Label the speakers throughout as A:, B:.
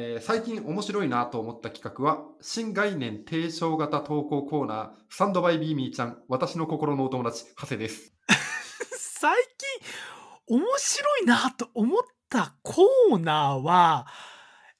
A: えー最近面白いなと思った企画は、新概念提唱型投稿コーナー、サンドバイビーミーちゃん、私の心のお友達、長谷です。
B: 最近面白いなと思ったコーナーは、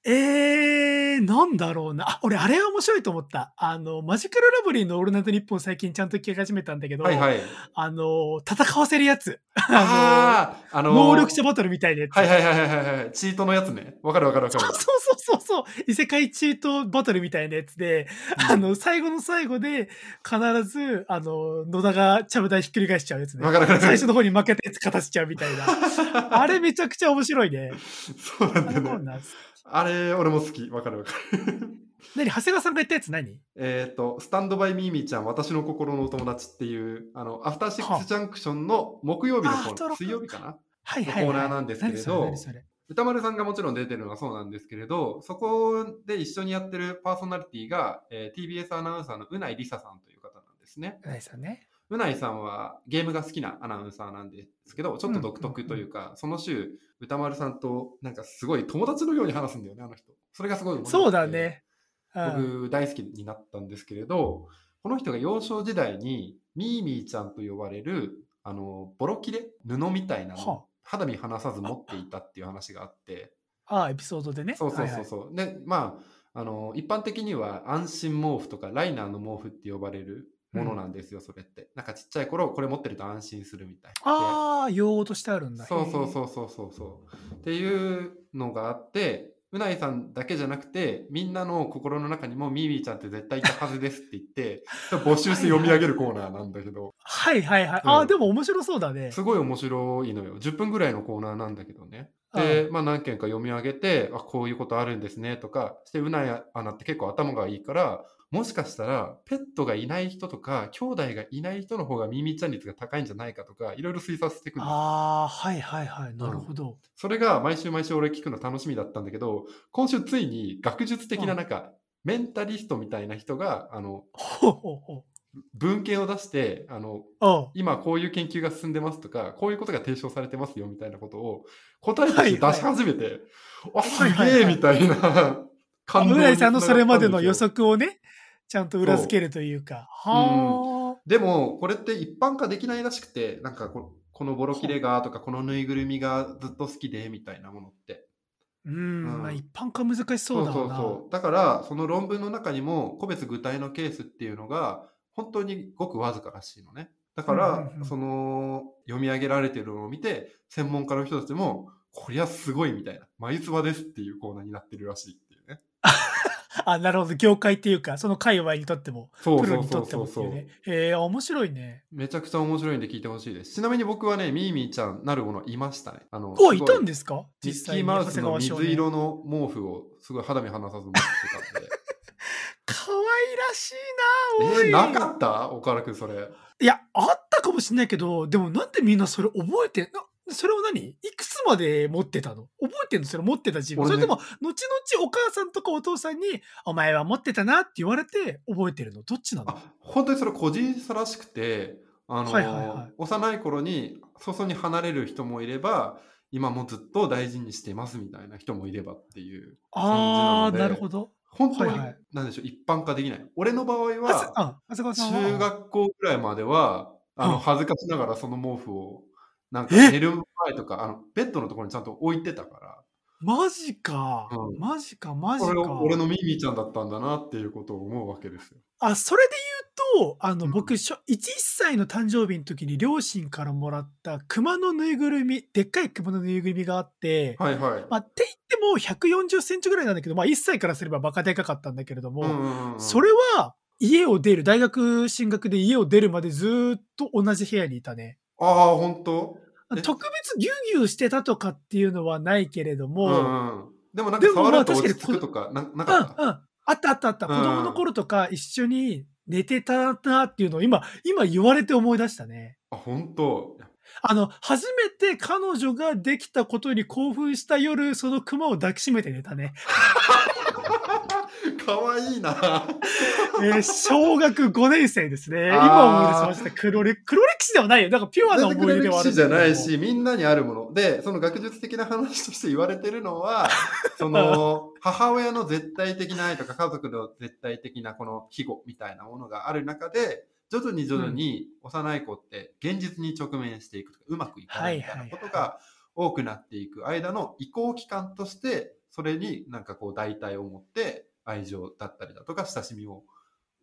B: えー、なんだろうな。あ、俺あれは面白いと思った。あの、マジカルラブリーのオールナイトニッポン最近ちゃんと聞き始めたんだけど、
A: はいはい。
B: あの、戦わせるやつ。あ
A: ああ、あの
B: の、
A: ー
B: 能力者バトルみたいなやつ。
A: はいはいはいはいはいはい。チートのやつね。わかるわかるわかる。
B: そうそうそうそう。異世界チートバトルみたいなやつで、あの、最後の最後で、必ず、あの、野田がちゃぶ台ひっくり返しちゃうやつね
A: わ。かるわかる。
B: 最初の方に負けたやつ勝たせちゃうみたいな。あれめちゃくちゃ面白いね。
A: そうなんだよね。
B: あ
A: れ、俺も好き。わかるわかる。
B: 何？長谷川さんが言ったやつ何？
A: えっと、スタンドバイミーミーちゃん、私の心のお友達っていう、あの、アフターシックスジャンクションの木曜日のコーナー、水曜日かな？
B: はいはい、はい。
A: のコーナーなんですけれど歌丸さんがもちろん出てるのはそうなんですけれど、そこで一緒にやってるパーソナリティが、えー TBS アナウンサーのうないりささんという方なんですね。
B: 何さんね。
A: うないさんはゲームが好きなアナウンサーなんですけど、ちょっと独特というか、その週、歌丸さんとなんかすごい友達のように話すんだよね、あの人。それがすごい
B: そうだね。うん、
A: 僕大好きになったんですけれど、この人が幼少時代にミーミーちゃんと呼ばれるあのボロ切れ布みたいなの
B: は
A: を肌身離さず持っていたっていう話があって、
B: ああ、エピソードでね。
A: そうそう
B: はいはい
A: そうそう。で、まああの一般的には安心毛布とかライナーの毛布って呼ばれるものなんですよ、それって。なんかちっちゃい頃これ持ってると安心するみたいな。
B: ああ、用語としてあるんだ。
A: そうそう
B: う。
A: そうそうそうそう。っていうのがあって、うないさんだけじゃなくて、みんなの心の中にもミーミーちゃんって絶対いたはずですって言って、募集して読み上げるコーナーなんだけど、
B: はいはいはい。
A: うん
B: ああ、でも面白そうだね。
A: すごい面白いのよ。10分ぐらいのコーナーなんだけどね。で、まあ何件か読み上げて、あ、こういうことあるんですねとか、してうないアナって結構頭がいいから、もしかしたらペットがいない人とか、兄弟がいない人の方がミーミーちゃん率が高いんじゃないかとか、いろいろ推察していくんですよ。
B: ああ、はいはいはい。なるほど。
A: それが毎週毎週俺聞くの楽しみだったんだけど、今週ついに学術的ななんか、メンタリストみたいな人が、あの、文献を出して、あの、今こういう研究が進んでますとか、こういうことが提唱されてますよみたいなことを答えとして出し始めて、あ、す
B: はいはいはい。
A: げえみたいな。
B: あ。
A: 感動
B: うなりさんのそれまでの予
A: 測
B: 測をね、ちゃんと裏付けるというか。はあ。
A: でも、これって一般化できないらしくて、なんかここのボロ切れがとか、このぬいぐるみがずっと好きでみたいなものって。
B: うん、
A: うん
B: まあ一般化難しそうだ。
A: そうそうだからその論文の中にも個別具体のケースっていうのが本当にごくわずからしいのねだから、
B: うんうんうん
A: その読み上げられてるのを見て専門家の人たちもこりゃすごいみたいな眉唾ですっていうコーナーになってるらしい
B: あ、なるほど。業界っていうか、その界隈にとっても、
A: そうそう
B: プロにとってもっていうね。へえ、面白いね。
A: めちゃくちゃ面白いんで聞いてほしいです。ちなみに僕はねミーミーちゃんなるものいましたね。あの
B: お、い。たんですか？実際に。
A: キーマウスの水色の毛布をすごい肌身離さず持ってたんで。
B: 可愛らしいな、おい。
A: えー、なかった？岡原君それ。
B: いや、あったかもしれないけど、でもなんでみんなそれ覚えて、なそれを何？いくつまで持ってたの？覚えてんの？それ持ってた自分。
A: 俺ね。
B: それとも、後々お母さんとかお父さんに、お前は持ってたなって言われて覚えてるの？どっちなの？
A: あ本当にそれ個人差らしくてあの、
B: はいはいはい。
A: 幼い頃に早々に離れる人もいれば今もずっと大事にしていますみたいな人もいればっていう
B: ああ、
A: 感じなので
B: なるほど。
A: 本当に、
B: はいはい。
A: なんでしょう一般化できない。俺の場合は。中学校ぐらいまではあ
B: うん。
A: の恥ずかしながらその毛布をなんか
B: え？
A: 寝る前とかあのベッドのところにちゃんと置いてたから
B: マジか、
A: うん
B: マジか、マジか。
A: 俺のミーミーちゃんだったんだなっていうことを思うわけですよ。
B: あ、それで言うと、あの、
A: うん
B: 僕、しょ1、1歳の誕生日の時に両親からもらった熊のぬいぐるみ、でっかい熊のぬいぐるみがあって、
A: はいはい。
B: まあ、って言っても140センチぐらいなんだけど、まあ、1歳からすればバカでかかったんだけれども、
A: うんうんうん
B: それは家を出る、大学進学で家を出るまでずーっと同じ部屋にいたね。
A: ああ本当え？
B: 特別ギュギュしてたとかっていうのはないけれども、
A: うんうん、でもなんか触ると落ち着くとかなな
B: うん、
A: かった、
B: うん。あったあったあった。子
A: うん
B: 供の頃とか一緒に寝てたなっていうのを今、今言われて思い出したね。
A: あ本当
B: あの、初めて彼女ができたことに興奮した夜、その熊を抱きしめて寝たね。
A: かわいいな
B: えー小学5年生ですね。今思い出しました。黒歴黒歴史ではないよ。なんかピュアな
A: 全
B: 思い出で
A: 然
B: はあるん
A: 歴史じゃないしみんなにあるものでその学術的な話として言われてるのは その母親の絶対的な愛とか家族の絶対的なこの庇護みたいなものがある中で、徐々に徐々に幼い子って現実に直面していくとか、うまくいかないみたいなこと
B: はい
A: が多くなっていく間の移行期間として、それになんかこう代替を持って愛情だったりだとか親しみを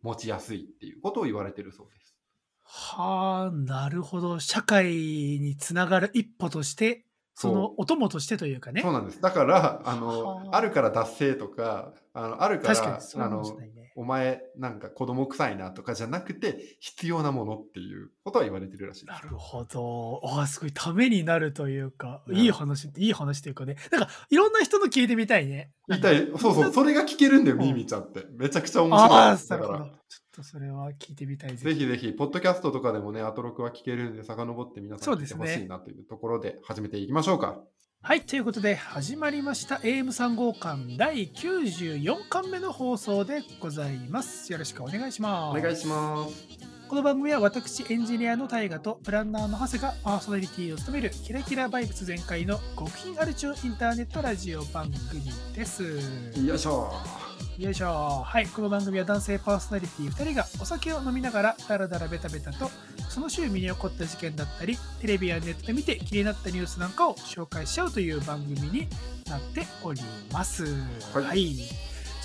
A: 持ちやすいっていうことを言われてるそうです。
B: はあ、なるほど。社会につながる一歩として、そのお供としてというかね
A: そう。なんです。だから、あ
B: は
A: の、
B: あ
A: あるから脱税とか、あの、あるか、
B: 確からにそう
A: あの
B: かもしれ、ないね。
A: お前なんか子供臭いなとかじゃなくて、必要なものっていうことは言われてるらしい。
B: なるほど。ああ、すごいためになるというか、
A: うん
B: いい話、いい話というかね。なんか、いろんな人の聞いてみたいね。
A: 言いたい。そうそう、それが聞けるんだよ、
B: うん
A: ミーミーちゃんって。めちゃくちゃ面白い。だから。
B: ちょ、っとそれは聞いてみたい
A: ぜひぜひ、ポッドキャストとかでもね、アトロクは聞けるんで、遡って皆さ
B: ん
A: 聞いてほしいなというところで始めていきましょうか。
B: はい、ということで始まりました AM3 号館第94巻目の放送でございます。よろしくお願いします。
A: お願いします。
B: この番組は私エンジニアの大河とプランナーの長谷がパーソナリティを務めるキラキラバイブス全開の極貧アルチューインターネットラジオ番組です。
A: よいしょ。
B: よいしょ。はい、この番組は男性パーソナリティ2人がお酒を飲みながらダラダラベタベタとその週身に起こった事件だったりテレビやネットで見て気になったニュースなんかを紹介しちゃうという番組になっております。
A: はい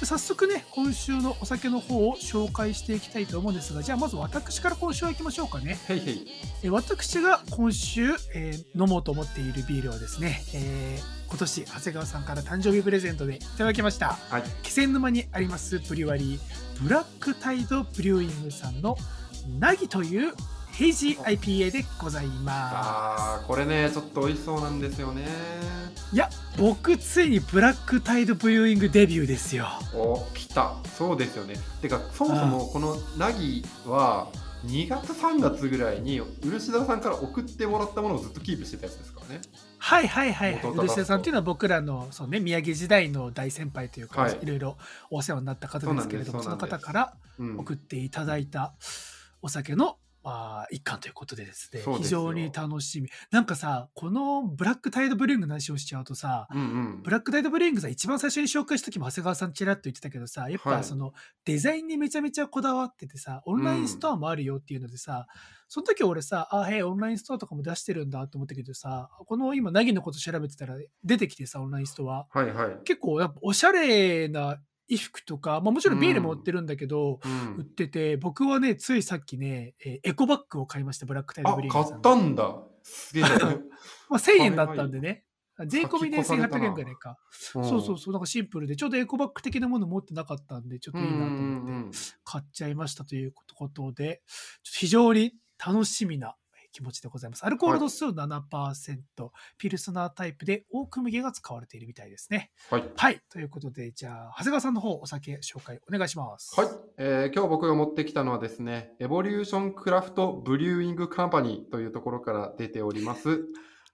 B: じゃあ早速ね、今週のお酒の方を紹介していきたいと思うんですが、じゃあまず私から今週は行きましょうかね。
A: へいへい。
B: えー私が今週、えー飲もうと思っているビールをですね、えー今年長谷川さんから誕生日プレゼントでいただきました。
A: はい。
B: 気仙沼にありますブリュワリーブラックタイドブリューイングさんのナギというヘイジー IPA でございま
A: あー、これね、ちょっと美味しそうなんですよね。
B: すいや僕ついにブラックタイドブリューイングデビューですよ
A: お、来た。そうですよね。てか、そもそもこのナギは、2月3月ぐらいに漆田さんから送ってもらったものをずっとキープしてたやつですからね。
B: はいはいはい。はい漆田さんっていうのは僕らのそう、ね、宮城時代の大先輩というか、
A: はい。
B: い、ろいろお世話になった方ですけれどもその方から
A: うん。
B: 送っていただいたお酒の、まあ、一環ということでですね非常に楽しみ。なんかさこのブラックタイドブリングの話をしちゃうとさ
A: うんうん。
B: ブ。ラックタイドブリングさ一番最初に紹介した時も長谷川さんちらっと言ってたけどさやっ
A: はい
B: ぱそのデザインにめちゃめちゃこだわっててさオンラインストアもあるよっていうのでさ、その時俺さあへえオンラインストアとかも出してるんだと思ったけどさこの今ナギのこと調べてたら出てきてさオンラインストア。
A: はいはい。
B: 結構やっぱおしゃれな衣服とか、まあ、もちろんビールも売ってるんだけど、
A: うん。
B: 売ってて僕はねついさっきね、えーエコバッグを買いましたブラックタイド
A: あ
B: ブリューイング
A: 買ったんだ。すげえ
B: まあ、1000円だったんでね。税込みで1800円ぐらいか。そうそうそう、なんかシンプルで、ちょうどエコバッグ的なもの持ってなかったんで、ちょっといいなと思って買っちゃいましたということで、ちょっと非常に楽しみな気持ちでございます。アルコール度数7%、ピルスナータイプでオーツ麦が使われているみたいですね。
A: はい
B: はい、ということで、じゃあ、長谷川さんの方、お酒紹介お願いします。
A: はい、えー今日僕が持ってきたのはですね、 Evolution Craft Brewing Company というところから出ております、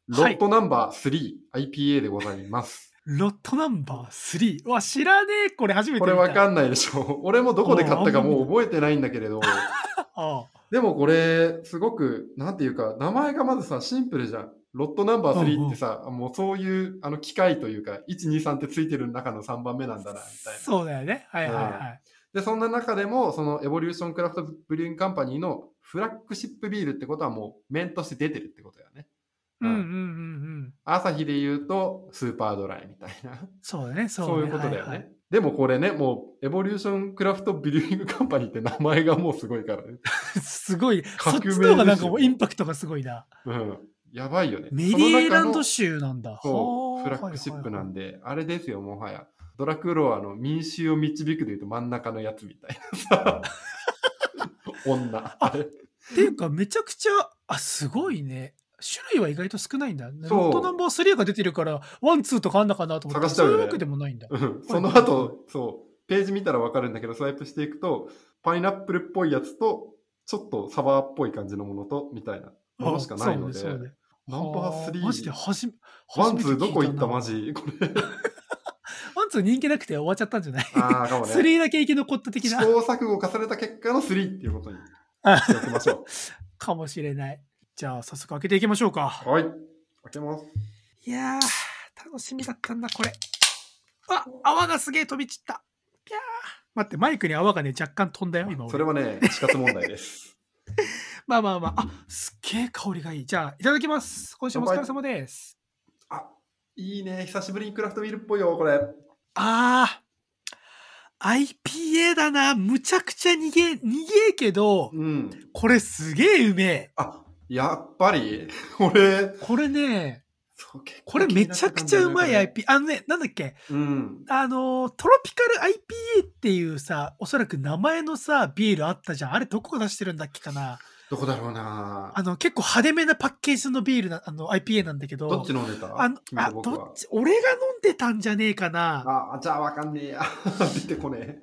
A: ロ
B: はい
A: ットナンバー 3IPA でございます。
B: ロットナンバー3。うわ、知らねえ。これ初めて
A: こ。れわかんないでしょ俺もどこで買ったかもう覚えてないんだけれど、
B: あ
A: でもこれ、すごく、なんていうか、名前がまずさ、シンプルじゃん。ロットナンバー3ってさ、もうそういうあの機械というか、1、2、3ってついてる中の3番目なんだな、みたいな。
B: そうだよね。はいはいはい。
A: で、そんな中でも、その Evolution Craft Brewing Company のフラッグシップビールってことはもう面として出てるってことだよね。
B: うんうんうんうん。
A: アサヒで言うとスーパードライみたいな。
B: そうだね。そう
A: そう
B: ね
A: いうことだよね。
B: はいはい
A: でもこれね、もう Evolution Craft Brewing Company って名前がもうすごいからね。
B: すごい。そっちの方がなんかもうインパクトがすごいな。
A: うん。やばいよね。
B: メリーランド州なんだ。
A: そう、
B: はあ
A: フラッグシップなん
B: はい
A: で、あれですよ、もはや。ドラクロワの民衆を導くでいうと真ん中のやつみたいなさ。女。あれ。
B: はいっていうか、めちゃくちゃ、あ、すごいね。種類は意外と少ないんだ。ロットナンバー3が出てるから、 one、two とかあんのかなと思って、
A: 探しちゃうよね
B: そういうわけでもないんだ。
A: うんその後、そう、ページ見たらわかるんだけど、スワイプしていくと、パイナップルっぽいやつと、ちょっとサワーっぽい感じのものと、みたいなものしかないので、
B: あそうねそうね
A: ナンバー
B: はあマジで
A: 3、
B: 初め、
A: one two どこ行ったマジ？これ。
B: one、two 人気なくて終わっちゃったんじゃない？
A: ああ、かもね。
B: ?3 だけ生き残った的な。
A: 試行錯誤重ねた結果の3っていうことに
B: あ
A: しておきましょ
B: かもしれない。じゃあ、早速開けていきましょうか。
A: う。はい。開けます。
B: いやー、楽しみだったんだ、これ。あ、泡がすげえ飛び散った。ぴゃー。待って、マイクに泡がね、若干飛んだよ、今俺。
A: それはね、死活問題です。
B: まあまあまあ。あ、すっげえ香りがいい。じゃあ、いただきます。今週もお疲れ様です。
A: あ、いいね。久しぶりにクラフトビールっぽいよ、これ。
B: あー。IPA だな。むちゃくちゃ逃げ、逃げけど、
A: うん。
B: これすげえうめえ。
A: あ、やっぱり、俺、
B: これね、これめちゃくちゃうまい
A: 気になって
B: IPA。あのね、なんだっけ？
A: たん
B: あの、トロピカル IPA っていうさ、おそらく名前のさ、ビールあったじゃん。あれどこが出してるんだっけかな？
A: どこだろうな
B: あの、結構派手めなパッケージのビールな、あの、IPA なんだけど。
A: どっち飲んでた？
B: あの、あ、どっ。ち、俺が飲んでたんじゃねえかな。あ
A: あ、じゃあわかんねえや。出てこねえ。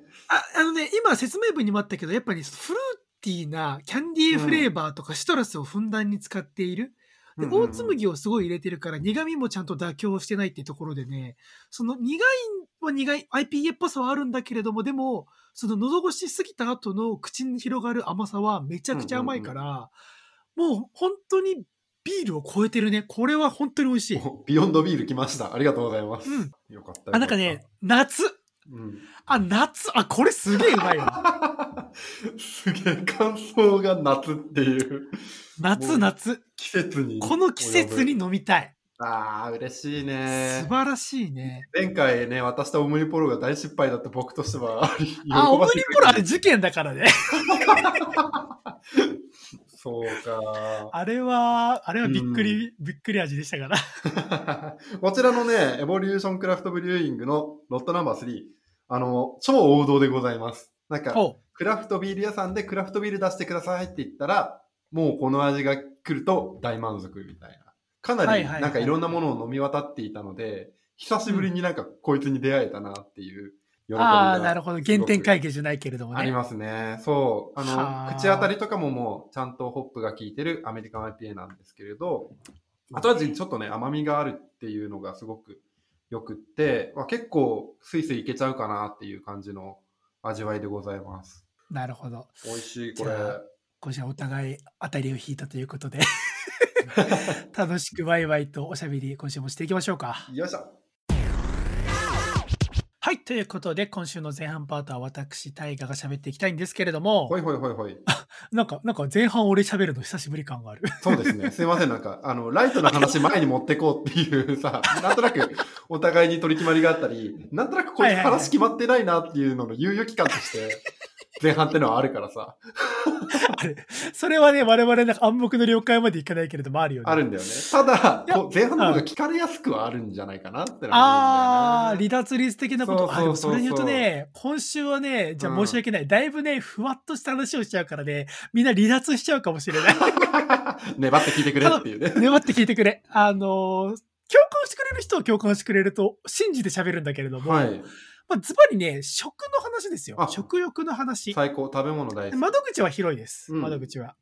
B: あのね、今説明文にもあったけど、やっぱりフルーティーなキャンディーフレーバーとかシトラスをふんだんに使っている。で、大麦をすごい入れてるから苦味もちゃんと妥協してないっていうところでね、その苦いは苦い IPA っぽさはあるんだけれども、でも、その喉越しすぎた後の口に広がる甘さはめちゃくちゃ甘いから、もう本当にビールを超えてるね。これは本当に美味しい。
A: おビヨンドビール来ました。ありがとうございます。
B: うん
A: よかった。
B: あ、なんかね、夏。
A: うん。
B: あ、夏。あ、これすげえうまいわ。
A: すげえ、感想が夏っていうも
B: 夏、
A: う
B: 夏。
A: 季節に。
B: この季節に。飲みたい。
A: ああ、嬉しい
B: 素
A: ね。
B: 晴らしいね。
A: 前回ね、渡したオムニポロが大失敗だった僕としては、
B: あ、オムニポロあれ事件だからね。
A: そうか。
B: あれは、あれはびっくり、びっくり味でしたから。
A: こちらのね、エボリューションクラフトブリューイングのロットナンバー3、あの、超王道でございます。なんか、
B: ほ
A: クラフトビール屋さんでクラフトビール出してくださいって言ったら、もうこの味が来ると大満足みたいな。かなりなんかいろんなものを飲み渡っていたので、久しぶりになんかこいつに出会えたなっていう喜び
B: ああ、なるほど。原点回帰じゃないけれどもね。
A: ありますね。そう。あ
B: はあ
A: の、口当たりとかももうちゃんとホップが効いてるアメリカン IPA なんですけれど、後味にちょっとね、甘みがあるっていうのがすごくよくって、まあ、結構スイスイいけちゃうかなっていう感じの味わいでございます。
B: なるほど。
A: 美味しい、これ
B: じ。ゃあ今週はお互い当たりを引いたということで、楽しくワイワイとおしゃべり今週もしていきましょうか。
A: よいしょ。
B: はい。ということで、今週の前半パートは私、大河が喋っていきたいんですけれども
A: ほ、いほいほいほい。
B: なんか、なんか前半俺喋るの久しぶり感がある。
A: そうですね。すいません。なんか、あの、ライトな話前に持ってこうっていうさ、なんとなくお互いに取り決まりがあったり、なんとなくこいつ話決まってないなっていうのの猶予期間として、前半ってのはあるからさ、
B: あれ、それはね、我々なんか暗黙の了解までいかないけれどもあるよね。
A: あるんだよね。ただ前半の方が聞かれやすくはあるんじゃないかなっての
B: あ
A: は
B: あ、離脱率的なこと。
A: そうそ
B: れで言うとね、今週はね、じゃあ申し訳ない。だいぶね、ふわっとした話をしちゃうからね、みんな離脱しちゃうかもしれない。
A: 粘って聞いてくれっていうね。
B: 粘って聞いてくれ。あのー共感してくれる人は共感してくれると信じて喋るんだけれども、
A: はい。
B: まあ、ズバリね、食の話ですよ
A: あ。
B: 食欲の話。
A: 最高。食べ物大好き。
B: 窓口は広いです。
A: うん
B: 窓口は。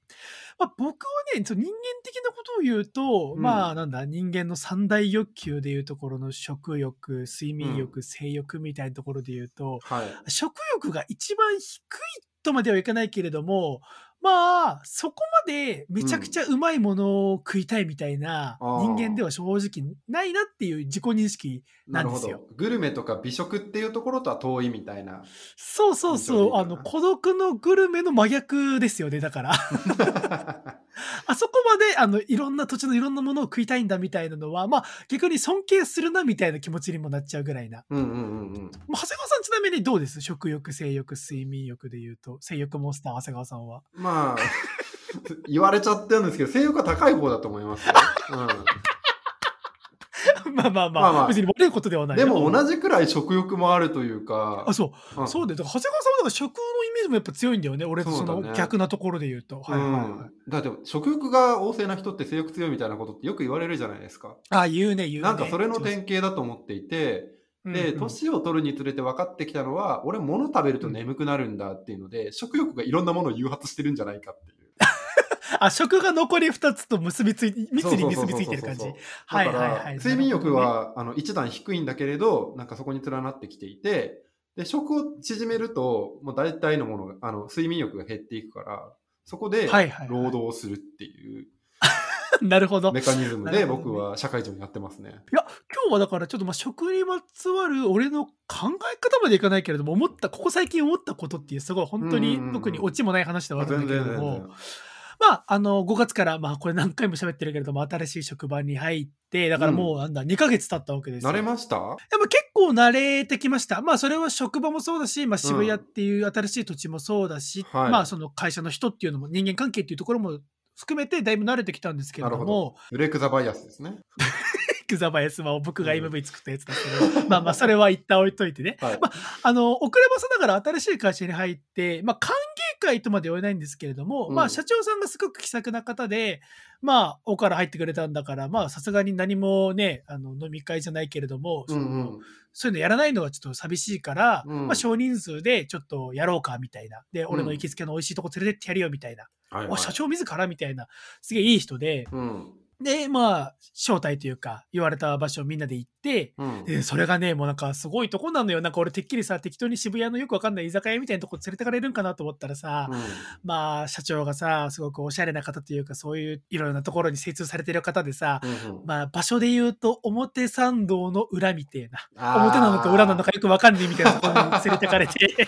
B: まあ、僕はね、その人間的なことを言うと、
A: うん
B: まあ、なんだ、人間の三大欲求でいうところの食欲、睡眠欲、性欲みたいなところで言うと、
A: はい。
B: 食欲が一番低いとまではいかないけれども、まあ、そこまでめちゃくちゃうまいものを食いたいみたいな人間では正直ないなっていう自己認識
A: な
B: んですよ
A: ど。グルメとか美食っていうところとは遠いみたいな。
B: そうそうそう、あの、孤独のグルメの真逆ですよね、だから。あそこまで、あの、いろんな土地のいろんなものを食いたいんだみたいなのは、まあ、逆に尊敬するなみたいな気持ちにもなっちゃうぐらいな。
A: うんうんうんうん。
B: もう長谷川さんちなみにどうです？食欲、性欲、睡眠欲で言うと、性欲モンスター、長谷川さんは。
A: まあ、言われちゃってるんですけど、性欲は高い方だと思いますよ。
B: まあまあまあ、
A: まあまあ
B: 別に悪いことでは
A: うん、
B: ない。
A: でも同
B: じ。
A: じくらい食欲もあるというか
B: あ、、そう。
A: うん
B: そうで、だから長谷川さんはだから食のイメージもやっぱ強いんだよね。俺とその逆なところで言うと。はいはいはい。
A: うん、だって食欲が旺盛な人って性欲強いみたいなことってよく言われるじゃないですか。
B: あ、言うね、言うね。
A: なんかそれの典型だと思っていて、で、
B: うんうん
A: 年を取るにつれて分かってきたのは、俺物食べると眠くなるんだっていうので、食欲がいろんなものを誘発してるんじゃないかって。
B: あ、食が残り2つと結びつい、密に結びついてる感じはいはいはい。
A: 睡眠欲は、あの一段低いんだけれど、なんかそこに連なってきていて、で、食を縮めると、もう大体のものが、あの、睡眠欲が減っていくから、そこで労働をするっていう。
B: なるほど。
A: メカニズムで僕は社会人をやってますね。
B: いや、今日はだからちょっとまあ食にまつわる俺の考え方までいかないけれども、思った、ここ最近思ったことっていうすごい本当に特にオチもない話ではあるんだけれども。まあ、あの、5月から、まあ、これ何回も喋ってるけれども、新しい職場に入って、だからもう、なんだ、2ヶ月経ったわけですよ。
A: 慣れました？
B: でも結構慣れてきました。まあそれは職場もそうだし、まあ渋谷っていう新しい土地もそうだし、
A: はい
B: まあその会社の人っていうのも人間関係っていうところも含めてだいぶ慣れてきたんですけれど
A: なる
B: も、
A: ブレイクザバイアスですね。
B: クザバイアスは僕が
A: うん
B: MV 作ったやつだけど、まあまあそれは一旦置いといてね。
A: はい。
B: まあの、遅ればせながら新しい会社に入って、まあ歓迎会とまでは言えないんですけれども、
A: うん
B: まあ社長さんがすごく気さくな方で、まあ、おから入ってくれたんだから、まあさすがに何もね、あの飲み会じゃないけれども、その
A: うんうん。
B: そういうのやらないのはちょっと寂しいから、
A: うん
B: まあ少人数でちょっとやろうかみたいな。で、俺の行きつけの美味しいとこ連れてってやるよみたいな。
A: はい、
B: お社長自らみたいな。すげえいい人で、
A: うん。
B: で、まあ、招待というか、言われた場所をみんなで行って、
A: うん。
B: で、それがね、もうなんかすごいとこなのよ。なんか俺てっきりさ、適当に渋谷のよくわかんない居酒屋みたいなとこ連れてかれるんかなと思ったらさ、まあ、社長がさ、すごくおしゃれな方というか、そういういろいろなところに精通されてる方でさ、
A: うんうん
B: まあ、場所で言うと、表参道の裏みたいな。表なのか裏なのかよくわかんないみたいなところに連れてかれて、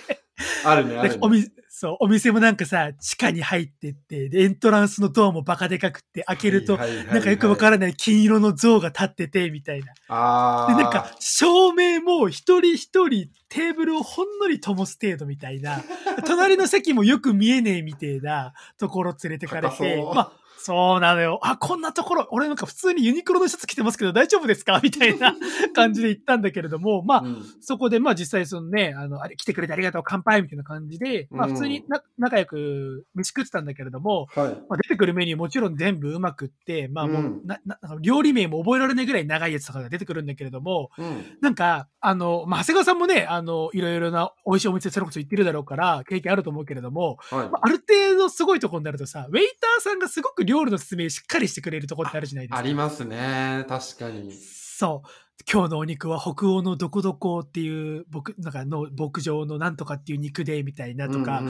A: あるね、あるね。
B: おみそうお店もなんかさ、地下に入ってって、でエントランスのドアもバカでかくって、開けると、なんかよくわからない金色の像が立ってて、みたいな。
A: ああ。
B: で、なんか、照明も一人一人テーブルをほんのり灯す程度みたいな、隣の席もよく見えねえみたいなところ連れてかれ
A: 高
B: て、まあ、そうなのよ。あ、こんなところ、俺なんか普通にユニクロのシャツ着てますけど大丈夫ですか？みたいな感じで行ったんだけれども、まあ、
A: うん
B: そこで、まあ実際そのね、あの、あれ、来てくれてありがとう、乾杯みたいな感じで、まあ
A: うん
B: 普通にな仲良く飯食ってたんだけれども、
A: はい。
B: まあ、出てくるメニューもちろん全部うまくって、まあもう、
A: うん
B: なな料理名も覚えられないぐらい長いやつとかが出てくるんだけれども、
A: うん。
B: なんか、あの、まあ、長谷川さんもね、あの、いろいろな美味しいお店それこそ行ってるだろうから、経験あると思うけれども、
A: はい
B: ま。あある程度すごいところになるとさ、ウェイターさんがすごく料理の説明しっかりしてくれるところってあるじゃないですか。
A: ありますね。確かに。
B: そう。今日のお肉は北欧のどこどこっていう、僕、なんかの牧場のなんとかっていう肉で、みたいなとか、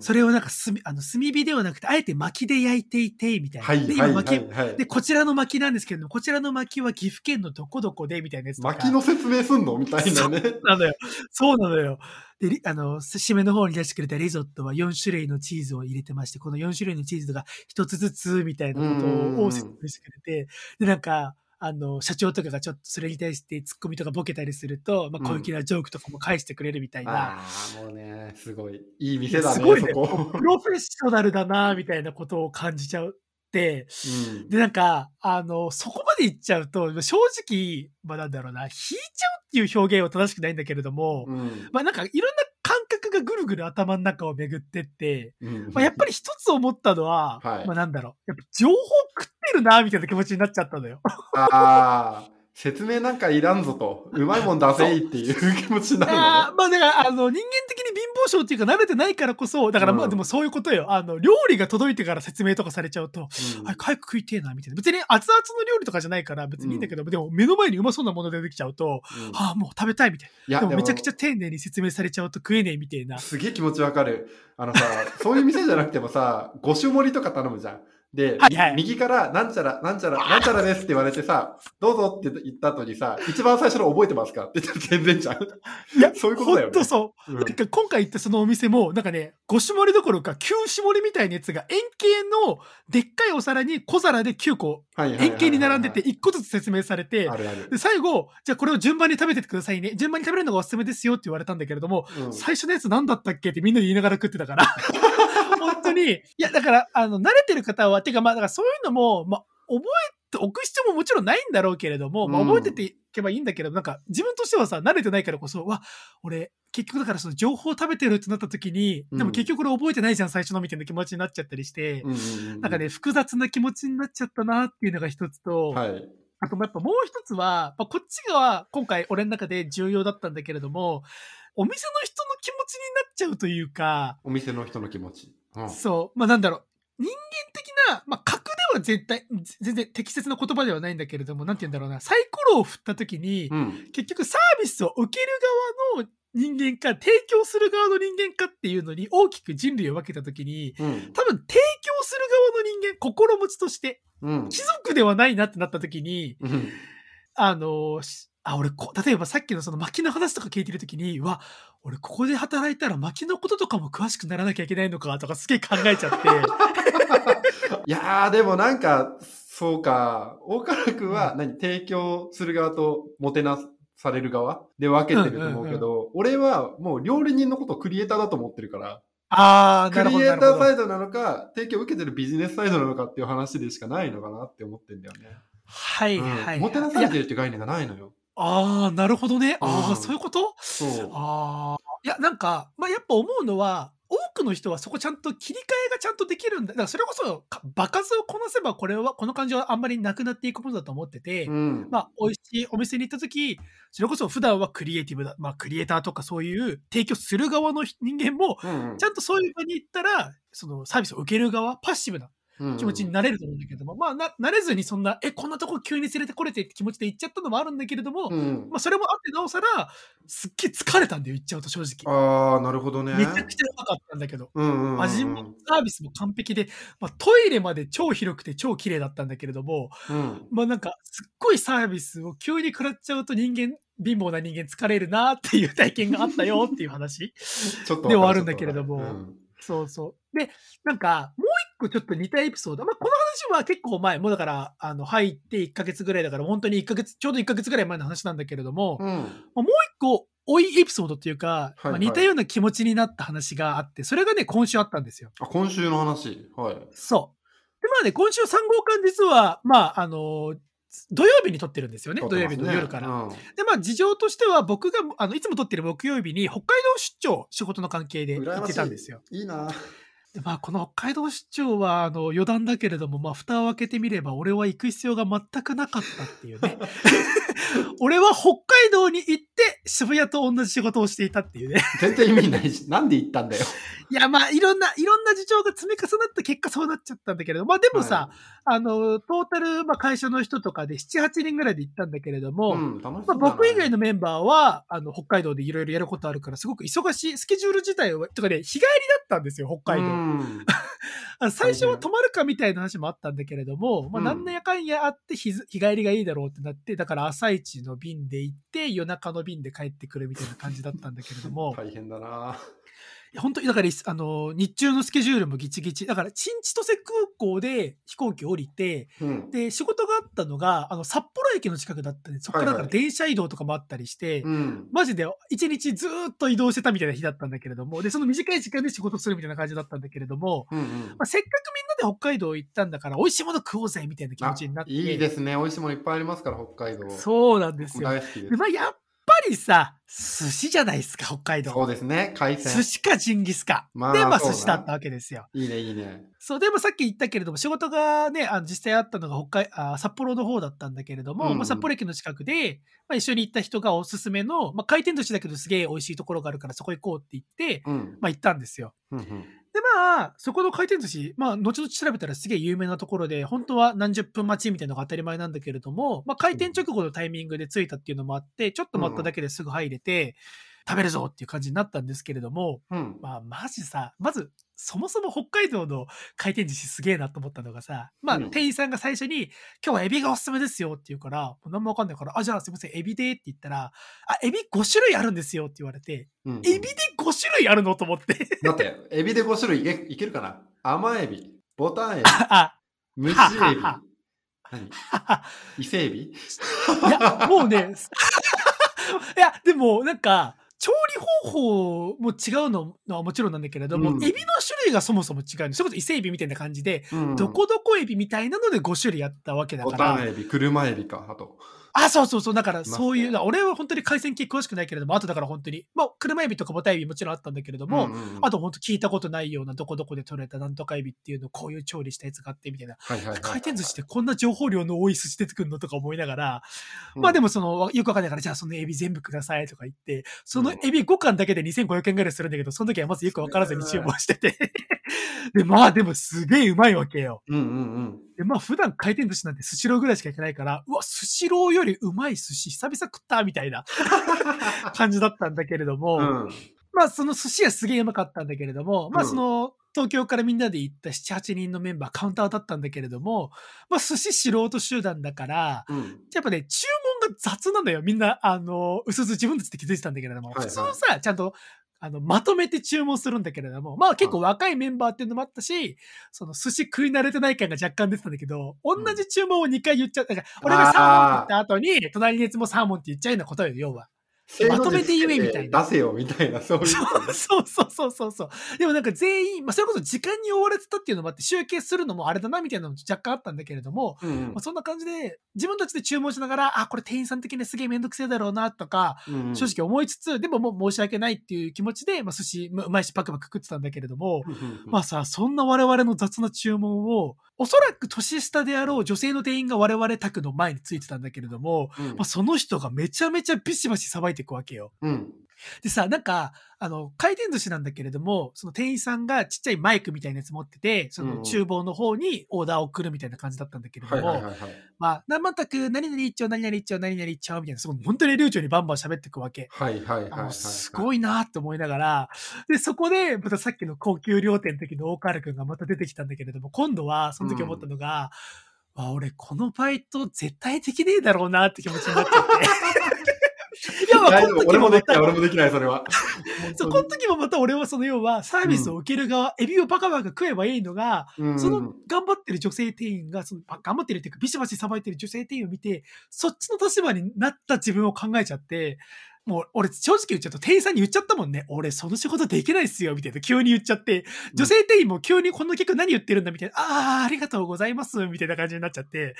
B: それをなんか炭、あの、炭火ではなくて、あえて薪で焼いていて、みたいな。で、
A: はいはい
B: 今薪。で、こちらの薪なんですけれども、こちらの薪は岐阜県のどこどこで、みたいなやつとか。
A: 薪の説明すんのみたいなね。
B: なのよ。そうなのよ。で、リあの、締めの方に出してくれたリゾットは4種類のチーズを入れてまして、この4種類のチーズが1つずつみたいなことを説明してくれて、で、なんか、あの、社長とかがちょっとそれに対してツッコミとかボケたりすると、まあ、
A: うん
B: 小粋なジョークとかも返してくれるみたいな。
A: ああ、もうね、すごい。いい
B: い
A: 店だね、
B: やすごいね。
A: そこ。
B: プロフェッショナルだな、みたいなことを感じちゃって、
A: うん
B: で、なんか、あの、そこまで言っちゃうと、正直、まあなんだろうな、引いちゃうっていう表現は正しくないんだけれども、
A: うん
B: まあなんかいろんながぐるぐる頭の中を巡ってって、
A: うん
B: まあ、やっぱり一つ思ったのは、
A: はい。
B: まあなんだろう、やっぱ情報食ってるな、みたいな気持ちになっちゃったのよ。
A: ああ、説明なんかいらんぞと。うまいもん出せいっていう気持ちになる
B: あ
A: のね。
B: ーまあだから、あの、人間的に貧乏症っていうか慣れてないからこそ、だからまあ
A: うん
B: でもそういうことよ。あの、料理が届いてから説明とかされちゃうと、
A: うん
B: あれ、早く食いてえな、みたいな。別に熱々の料理とかじゃないから別にいいんだけど、でも目の前にうまそうなもの出てきちゃうと、
A: うん
B: ああ、もう食べたいみたい
A: いや
B: な。でもめちゃくちゃ丁寧に説明されちゃうと食えねえみたいな。
A: すげえ気持ちわかる。あのさ、そういう店じゃなくてもさ、五種盛りとか頼むじゃん。で、
B: はいはい
A: 右から、なんちゃら、なんちゃら、なんちゃらですって言われてさ、どうぞって言った後にさ、一番最初の覚えてますか？って言ったら全然じゃん。
B: いや、
A: そういうことだよね
B: ほんとそう。
A: うん
B: なんか今回行ったそのお店も、なんかね、5種盛りどころか9種盛りみたいなやつが円形のでっかいお皿に小皿で9個円形に並んでて1個ずつ説明されて。で最後、じゃあこれを順番に食べてってくださいね。順番に食べるのがおすすめですよって言われたんだけれども、
A: うん
B: 最初のやつ何だったっけってみんなで言いながら食ってたから。本当に。いや、だから、あの、慣れてる方は、てかまあ、だからそういうのも、まあ、覚えておく必要ももちろんないんだろうけれども、まあ、
A: うん。
B: 覚えてていけばいいんだけど、なんか、自分としてはさ、慣れてないからこそ、わ、俺、結局だからその情報食べてるってなった時に、
A: うん。
B: でも結局これ覚えてないじゃん、最初のみたいな気持ちになっちゃったりして、
A: うんうんうん
B: なんかね、複雑な気持ちになっちゃったなっていうのが一つと、
A: はい。
B: あと、やっぱもう一つは、まあ、こっちが今回俺の中で重要だったんだけれども、お店の人の気持ちになっちゃうというか、
A: お店の人の気持ち。うん。
B: そう、まあなんだろう、な、まあ格では絶対、ぜ全然適切な言葉ではないんだけれども、なんて言うんだろうな、サイコロを振った時に、
A: うん。
B: 結局サービスを受ける側の人間か、提供する側の人間かっていうのに大きく人類を分けた時に、
A: うん。
B: 多分提供する側の人間、心持ちとして、
A: うん。
B: 貴族ではないなってなった時に、
A: うん。
B: あのしあ、俺こ、例えばさっきのその薪の話とか聞いてる時に、うわ、俺ここで働いたら薪のこととかも詳しくならなきゃいけないのかとかすげえ考えちゃって、
A: いやー、でもなんか、そうか、大原君は何、提供する側ともてなされる側？で分けてると思うけど、俺はもう料理人のことをクリエイターだと思ってるから、
B: ああ、
A: ク
B: なるほ
A: リエイター。サイドなのか、提供を受けてるビジネスサイドなのかっていう話でしかないのかなって思ってんだよね。
B: はい
A: うん
B: はい。
A: もてなされてるって概念がないのよ。
B: ああ、なるほどね。ああ、
A: うん
B: そういうこと？
A: そう。
B: ああ。いや、なんか、まあ、やっぱ思うのは、多くの人はそこちゃんと切り替えがちゃんとできるんだ。だからそれこそ、か場数をこなせば、これは、この感じはあんまりなくなっていくものだと思ってて、
A: うん。
B: まあ、美味しいお店に行った時、それこそ普段はクリエイティブだ、まあ、クリエイターとかそういう提供する側の人間も、
A: うんうん
B: ちゃんとそういう場に行ったら、そのサービスを受ける側、パッシブな気持ちになれると思うんだけども、まあな、慣れずにそんな、え、こんなとこ急に連れてこれてって気持ちで行っちゃったのもあるんだけれども、
A: うんうん
B: まあ、それもあってなおさら、すっげえ疲れたんだよ、行っちゃうと正直。
A: ああ、なるほどね。
B: めちゃくちゃうまかったんだけど。
A: うんうんうん
B: 味もサービスも完璧で、まあ、トイレまで超広くて超綺麗だったんだけれども、
A: うん。
B: まあなんか、すっごいサービスを急に食らっちゃうと人間、貧乏な人間疲れるなっていう体験があったよっていう話。
A: ちょっと
B: ではあるんだけれども
A: ちょっとわかる
B: そうそう。で、なんか、もう一個ちょっと似たエピソード。まあ、この話は結構前、もうだから、あの、入って1ヶ月ぐらいだから、本当に1ヶ月、ちょうど1ヶ月ぐらい前の話なんだけれども、
A: うん。
B: もう一個、多いエピソードっていうか、
A: はいはい
B: まあ、似たような気持ちになった話があって、それがね、今週あったんですよ。
A: あ、今週の話？はい。
B: そう。で、まあね、今週3号館実は、まあ、あの土曜日に撮ってるんですよね。土曜日の夜から。
A: うん
B: で、まあ、事情としては、僕が、あの、いつも撮ってる木曜日に、北海道出張、仕事の関係で行っ
A: てい
B: たんですよ。
A: いいな。
B: でまあ、この北海道出張は、あの、余談だけれども、まあ、蓋を開けてみれば、俺は行く必要が全くなかったっていうね。俺は北海道に行って、渋谷と同じ仕事をしていたっていうね。
A: 全然意味ないし、なんで行ったんだよ。
B: いや、まあ、いろんな、いろんな事情が積み重なった結果そうなっちゃったんだけれど、まあでもさ、あの、トータル、まあ会社の人とかで7、8人ぐらいで行ったんだけれども、
A: うん、
B: まあ、僕以外のメンバーは、あの、北海道でいろいろやることあるから、すごく忙しい、スケジュール自体は、とかね、日帰りだったんですよ、北海道。最初は泊まるかみたいな話もあったんだけれども、まあ、
A: うん。
B: なんやかんやあって日ず日帰りがいいだろうってなって、だから朝一の便で行って、夜中の便で帰ってくるみたいな感じだったんだけれども、
A: 大変だな。
B: いや本当に、だから、あの、日中のスケジュールもギチギチ。だから、新千歳空港で飛行機降りて、
A: うん。
B: で、仕事があったのが、あの、札幌駅の近くだったんで、そこからだから
A: はいはい
B: 電車移動とかもあったりして、
A: うん。
B: マジで一日ずーっと移動してたみたいな日だったんだけれども、で、その短い時間で仕事するみたいな感じだったんだけれども、
A: うんうん
B: まあ、せっかくみんなで北海道行ったんだから、美味しいもの食おうぜみたいな気持ちになって。
A: あいいですね。美味しいものいっぱいありますから、北海道。
B: そうなんですよ。
A: 大好きで
B: で、まあ、やっぱりさ、寿司じゃないですか、北海
A: す。
B: 道。
A: そうですね。海鮮
B: 寿。司かジンギスか。
A: まあ
B: で、まあ、寿司だったわけですよ。
A: いいね、いいね。
B: そう、でもさっき言ったけれども、仕事がね、あの実際あったのが北海あ札幌の方だったんだけれども、
A: うんうん
B: まあ、札幌駅の近くで、まあ、一緒に行った人がおすすめの、まあ、回転寿司だけどすげえ美味しいところがあるからそこ行こうって言って、
A: うん。
B: まあ、行ったんですよ。
A: うんうん
B: で、まあ、そこの回転寿司、まあ、後々調べたらすげえ有名なところで、本当は何十分待ちみたいなのが当たり前なんだけれども、まあ、開店直後のタイミングで着いたっていうのもあって、ちょっと待っただけですぐ入れて、食べるぞっていう感じになったんですけれども、
A: うん。
B: まあ、マジさ、まず、そもそも北海道の回転寿司すげえなと思ったのがさ、まあ、
A: うん。
B: 店員さんが最初に、今日はエビがおすすめですよって言うから、もう何もわかんないから、あ、じゃあすいません、エビでって言ったら、あ、エビ5種類あるんですよって言われて、
A: うん
B: エビで5種類あるの？と思って。
A: だって、エビで5種類いけいけるかな？甘エビ、ボタンエビ、
B: あ、
A: 蒸しエビ何？伊勢エビ？
B: いや、もうね、いや、でも、なんか、調理方法も違うのはもちろんなんだけれども、
A: うん
B: エビの種類がそもそも違うの。それこそ伊勢エビみたいな感じで、
A: うん
B: どこどこエビみたいなので5種類あったわけだ
A: ボ
B: から。
A: タンエビ、車エビか、あと。
B: あ、そうそうそう。だから、そういう、俺は本当に海鮮系詳しくないけれども、あとだから本当に、まあ、車エビとかボタンエビもちろんあったんだけれども、
A: うんうんうん
B: あと本当聞いたことないようなどこどこで取れたなんとかエビっていうのをこういう調理したやつがあってみたいな。
A: はいはいはい
B: 回転寿司ってこんな情報量の多い寿司出てくるのとか思いながら、
A: うん
B: まあでもその、よくわかんないから、じゃあそのエビ全部くださいとか言って、そのエビ5貫だけで2500円ぐらいするんだけど、その時はまずよくわからずに注文してて、で、まあでもすげえうまいわけよ。
A: うんうんうん。
B: で、まあ普段回転寿司なんてスシローぐらいしか行けないから、うわ、スシローよりうまい寿司久々食ったみたいな 感じだったんだけれども、
A: うん。
B: まあその寿司屋すげえうまかったんだけれども、まあ
A: うん
B: その東京からみんなで行った7、8人のメンバーカウンターだったんだけれども、まあ寿司素人集団だから、
A: うん。
B: やっぱね、注文が雑なんだよ。みんな、あの、うすうす自分たちで気づいてたんだけれども、
A: はいはい
B: 普通さ、ちゃんと、あの、まとめて注文するんだけれども、まあ結構若いメンバーっていうのもあったし、その寿司食い慣れてない感が若干出てたんだけど、同じ注文を2回言っちゃった。俺がサーモンって言った後に、隣のやつもサーモンって言っちゃうようなことよ、要は。まとめて言えみたいな
A: 出せよみたいな、そういう。
B: そうそうそうそうそう。でもなんか全員、まあそれこそ時間に追われてたっていうのもあって、集計するのもあれだなみたいなのも若干あったんだけれども、
A: うんうん
B: まあ、そんな感じで、自分たちで注文しながら、あ、これ店員さん的にすげえめんどくせえだろうなとか、
A: うんうん
B: 正直思いつつ、でももう申し訳ないっていう気持ちで、まあ寿司まうまいしパクパク食ってたんだけれども、
A: うんうんうん
B: まあさ、そんな我々の雑な注文を、おそらく年下であろう女性の店員が我々宅の前についてたんだけれども、
A: うん
B: まあ、その人がめちゃめちゃビシバシさばいていくわけよ。
A: うん。
B: でさ、なんか、あの、回転寿司なんだけれども、その店員さんがちっちゃいマイクみたいなやつ持ってて、そ
A: うんうん
B: の厨房の方にオーダーを送るみたいな感じだったんだけれども。まあ、生たく、何々一丁、何々一丁、何々一丁、みたいな、すごい本当に流暢にバンバン喋っていくわけ。
A: はいはいはいはい。
B: すごいなって思いながら、で、そこで、またさっきの高級料亭の時の大河原くんがまた出てきたんだけれども、今度は、その時思ったのが、わ、俺、このバイト絶対できねえだろうなって気持ちになっちゃって。いや、まあ、
A: 大丈夫。
B: この時
A: 俺もできない、俺もできない、それは。
B: そう、この時もまた俺はその要はサービスを受ける側、エビをバカバカ食えばいいのが、
A: うん。
B: その頑張ってる女性店員が、そのあ頑張ってるっていうかビシバシさばいてる女性店員を見て、そっちの立場になった自分を考えちゃって、もう俺正直言っちゃうと店員さんに言っちゃったもんね。俺その仕事できないっすよ、みたいな。急に言っちゃって、女性店員も急にこの曲何言ってるんだみたいな、ああ、ありがとうございます、みたいな感じになっちゃって、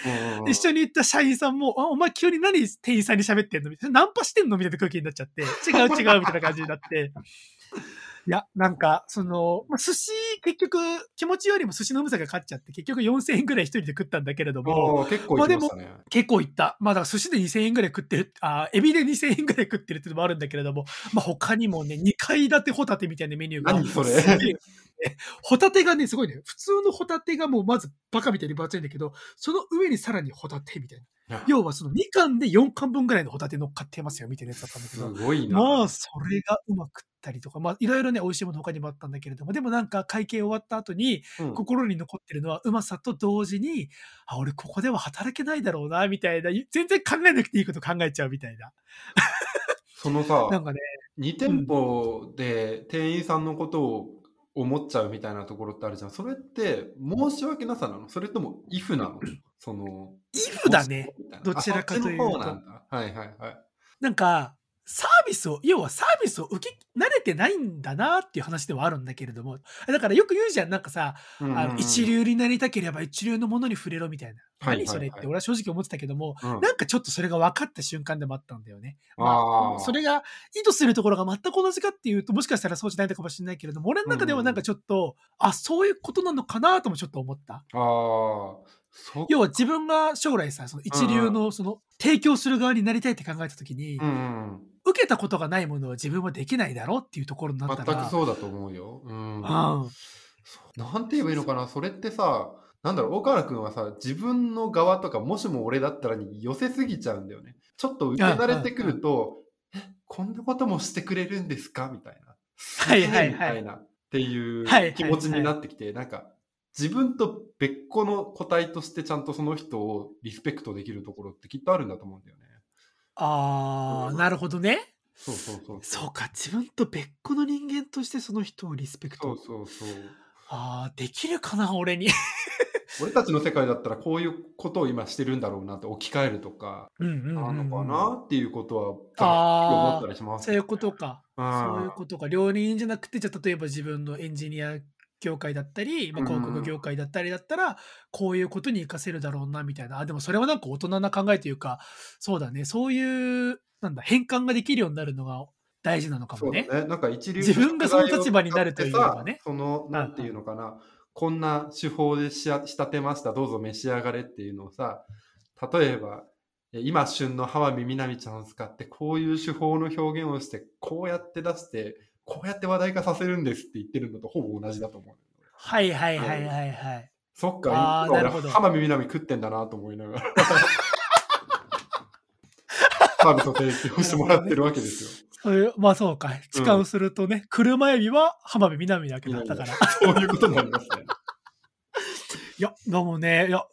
B: 一緒に行った社員さんも、あ、お前急に何店員さんに喋ってんのみたいな。ナンパしてんのみたいな空気になっちゃって、違う違うみたいな感じになって。いや、なんか、その、まあ、寿司、結局、気持ちよりも寿司のうむさが勝っちゃって、結局4000円ぐらい一人で食ったんだけれども、
A: 結構いきましたね。
B: 結構いった。まあ、だから寿司で2000円ぐらい食ってる、あ、エビで2000円ぐらい食ってるっていうのもあるんだけれども、まあ、他にもね、2階建てホタテみたいなメニューが。
A: 何それ
B: ホタテがね、すごいね。普通のホタテがもうまずバカみたいに分厚いんだけど、その上にさらにホタテみたいな。要はその2貫で4貫分ぐらいのホタテ乗っかってますよ、みたいなやつだったんだけ
A: す
B: ど。
A: ごいな。
B: まあ、それがうまくったりとか、まあ、いろいろね、美味しいもの他にもあったんだけれども、でもなんか会計終わった後に、
A: うん
B: 心に残ってるのはうまさと同時に、あ、俺ここでは働けないだろうな、みたいな、全然考えなくていいこと考えちゃうみたいな。
A: そのさ、
B: なんかね、
A: 2店舗で店員さんのことを思っちゃうみたいなところってあるじゃん。それって申し訳なさなの？それともイフなの？その。
B: イフだね。どちらかというと。
A: はいはいはい。
B: なんか、サービスを、要はサービスを受け、慣れてないんだなっていう話ではあるんだけれども、だからよく言うじゃん、なんかさ、
A: うん
B: 一流になりたければ一流のものに触れろみたいな。
A: はいはいはい。
B: 何それって俺は正直思ってたけども、
A: うん。
B: なんかちょっとそれが分かった瞬間でもあったんだよね。ま
A: あ
B: それが意図するところが全く同じかっていうと、もしかしたらそうじゃないのかもしれないけれども、俺の中ではなんかちょっと、あ、そういうことなのかなともちょっと思った。要は自分が将来さ、その一流のその提供する側になりたいって考えたときに、
A: うんうん
B: 受けたことがないものは自分はできないだろうっていうところにな
A: うん。
B: ったら、
A: 全くそうだと思うよ。うん。
B: うん
A: なんて言えばいいのかなそれってさ、なんだろう、大川君はさ、自分の側とか、もしも俺だったらに寄せすぎちゃうんだよね。ちょっと受け慣れてくると、え、こんなこともしてくれるんですか？みたいな。
B: はいはいはい
A: みたいな。っていう
B: はいはいはい
A: 気持ちになってきて、なんか、自分と別個の個体としてちゃんとその人をリスペクトできるところってきっとあるんだと思うんだよね。
B: あー、なるほどね。
A: そうそうそう。
B: そうか、自分と別個の人間としてその人をリスペク
A: そう
B: ト。
A: そうそう。
B: あー、できるかな、俺に。
A: 俺たちの世界だったらこういうことを今してるんだろうなって置き換えるとか、
B: うんうんうん、
A: なのかなっていうことは、
B: あー
A: 思ったりします。
B: そういうことか。
A: うん
B: そういうことか。料理人じゃなくて、じゃあ例えば自分のエンジニア業界だったり、まあ、
A: うん
B: 広告業界だったりだったら、こういうことに活かせるだろうな、みたいな。あ、でもそれはなんか大人な考えというか、そうだね。そういう、なんだ、変換ができるようになるのが大事なのかもね。
A: ね。なんか一流
B: 自分がその立場になるというのがね
A: その、なんていうのかな、こんな手法でしや仕立てました、どうぞ召し上がれっていうのをさ、例えば、え今旬の浜辺美波ちゃんを使って、こういう手法の表現をして、こうやって出して、こうやって話題化させるんですって言ってるのとほぼ同じだと思う。
B: はいはいはいはいはい。
A: そっか、今
B: なるほど
A: 俺、浜辺美波食ってんだなと思いながら。サービスを提供してもらってるわけですよ。
B: そういう、まあそうか。痴漢をするとね、車エビは浜辺美波だけだったから。
A: そういうことになりますね。
B: いや、でもね、いや、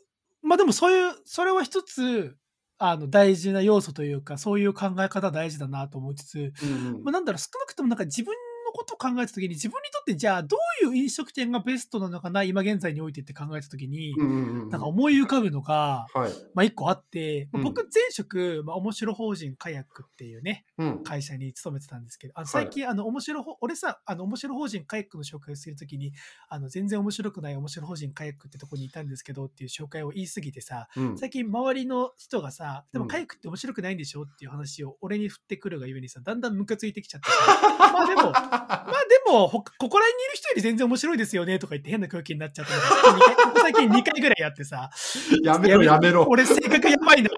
B: まあでもそういう、それは一つ、あの、大事な要素というか、そういう考え方大事だなと思いつつ、
A: うんうん。
B: まあ、なんだろう、少なくともなんか自分のことを考えたときに、自分にとってじゃあどういう飲食店がベストなのかな、今現在においてって考えたときに、
A: うんうんうん
B: なんか思い浮かぶのが、
A: はい。
B: まあ一個あって、
A: うん。
B: 僕前職、まあ面白法人カヤックっていうね、
A: うん。
B: 会社に勤めてたんですけど、あの
A: はい。
B: 最近、あの、面白ほ、俺さ、あの、面白法人カヤックの紹介をするときに、あの、全然面白くない面白法人カヤックってとこにいたんですけどっていう紹介を言い過ぎてさ、
A: うん。
B: 最近周りの人がさ、でも
A: うん。
B: カヤックって面白くないんでしょっていう話を俺に振ってくるがゆえにさ、だんだんムカついてきちゃって あでも、まあでも、ほここら辺にいる人より全然面白いですよねとか言って変な空気になっちゃったのがここ最近2回ぐらいやってさ、
A: やめろやめろ。
B: 俺性格やばいなと。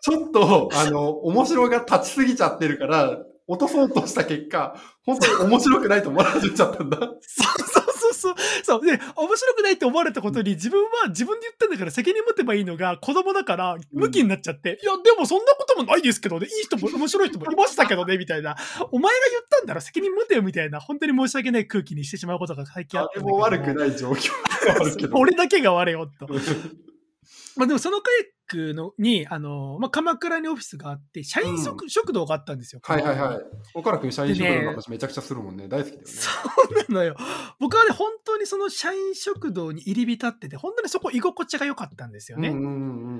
A: ちょっと、あの、面白が立ちすぎちゃってるから、落とそうとした結果、本当に面白くないと思われちゃったんだ。
B: そうそうそう。で、面白くないって思われたことに自分は自分で言ったんだから責任持てばいいのが子供だから向きになっちゃって、いや、でもそんなこともないですけどね、いい人も面白い人もいましたけどね、みたいな。お前が言ったんだろ、責任持てよ、みたいな、本当に申し訳ない空気にしてしまうことが最近あったんだけど
A: 誰も悪くない状況。
B: 俺だけが悪いよ、と。まあでもそのカヤックのに、あの、まあ、鎌倉にオフィスがあって、社員食,、食堂があったんですよ。
A: はいはいはい。岡田君、社員食堂の話めちゃくちゃするもんね。大好きだよね。
B: そうなのよ。僕はね、本当にその社員食堂に入り浸ってて、本当にそこ居心地が良かったんですよね。
A: うんうんう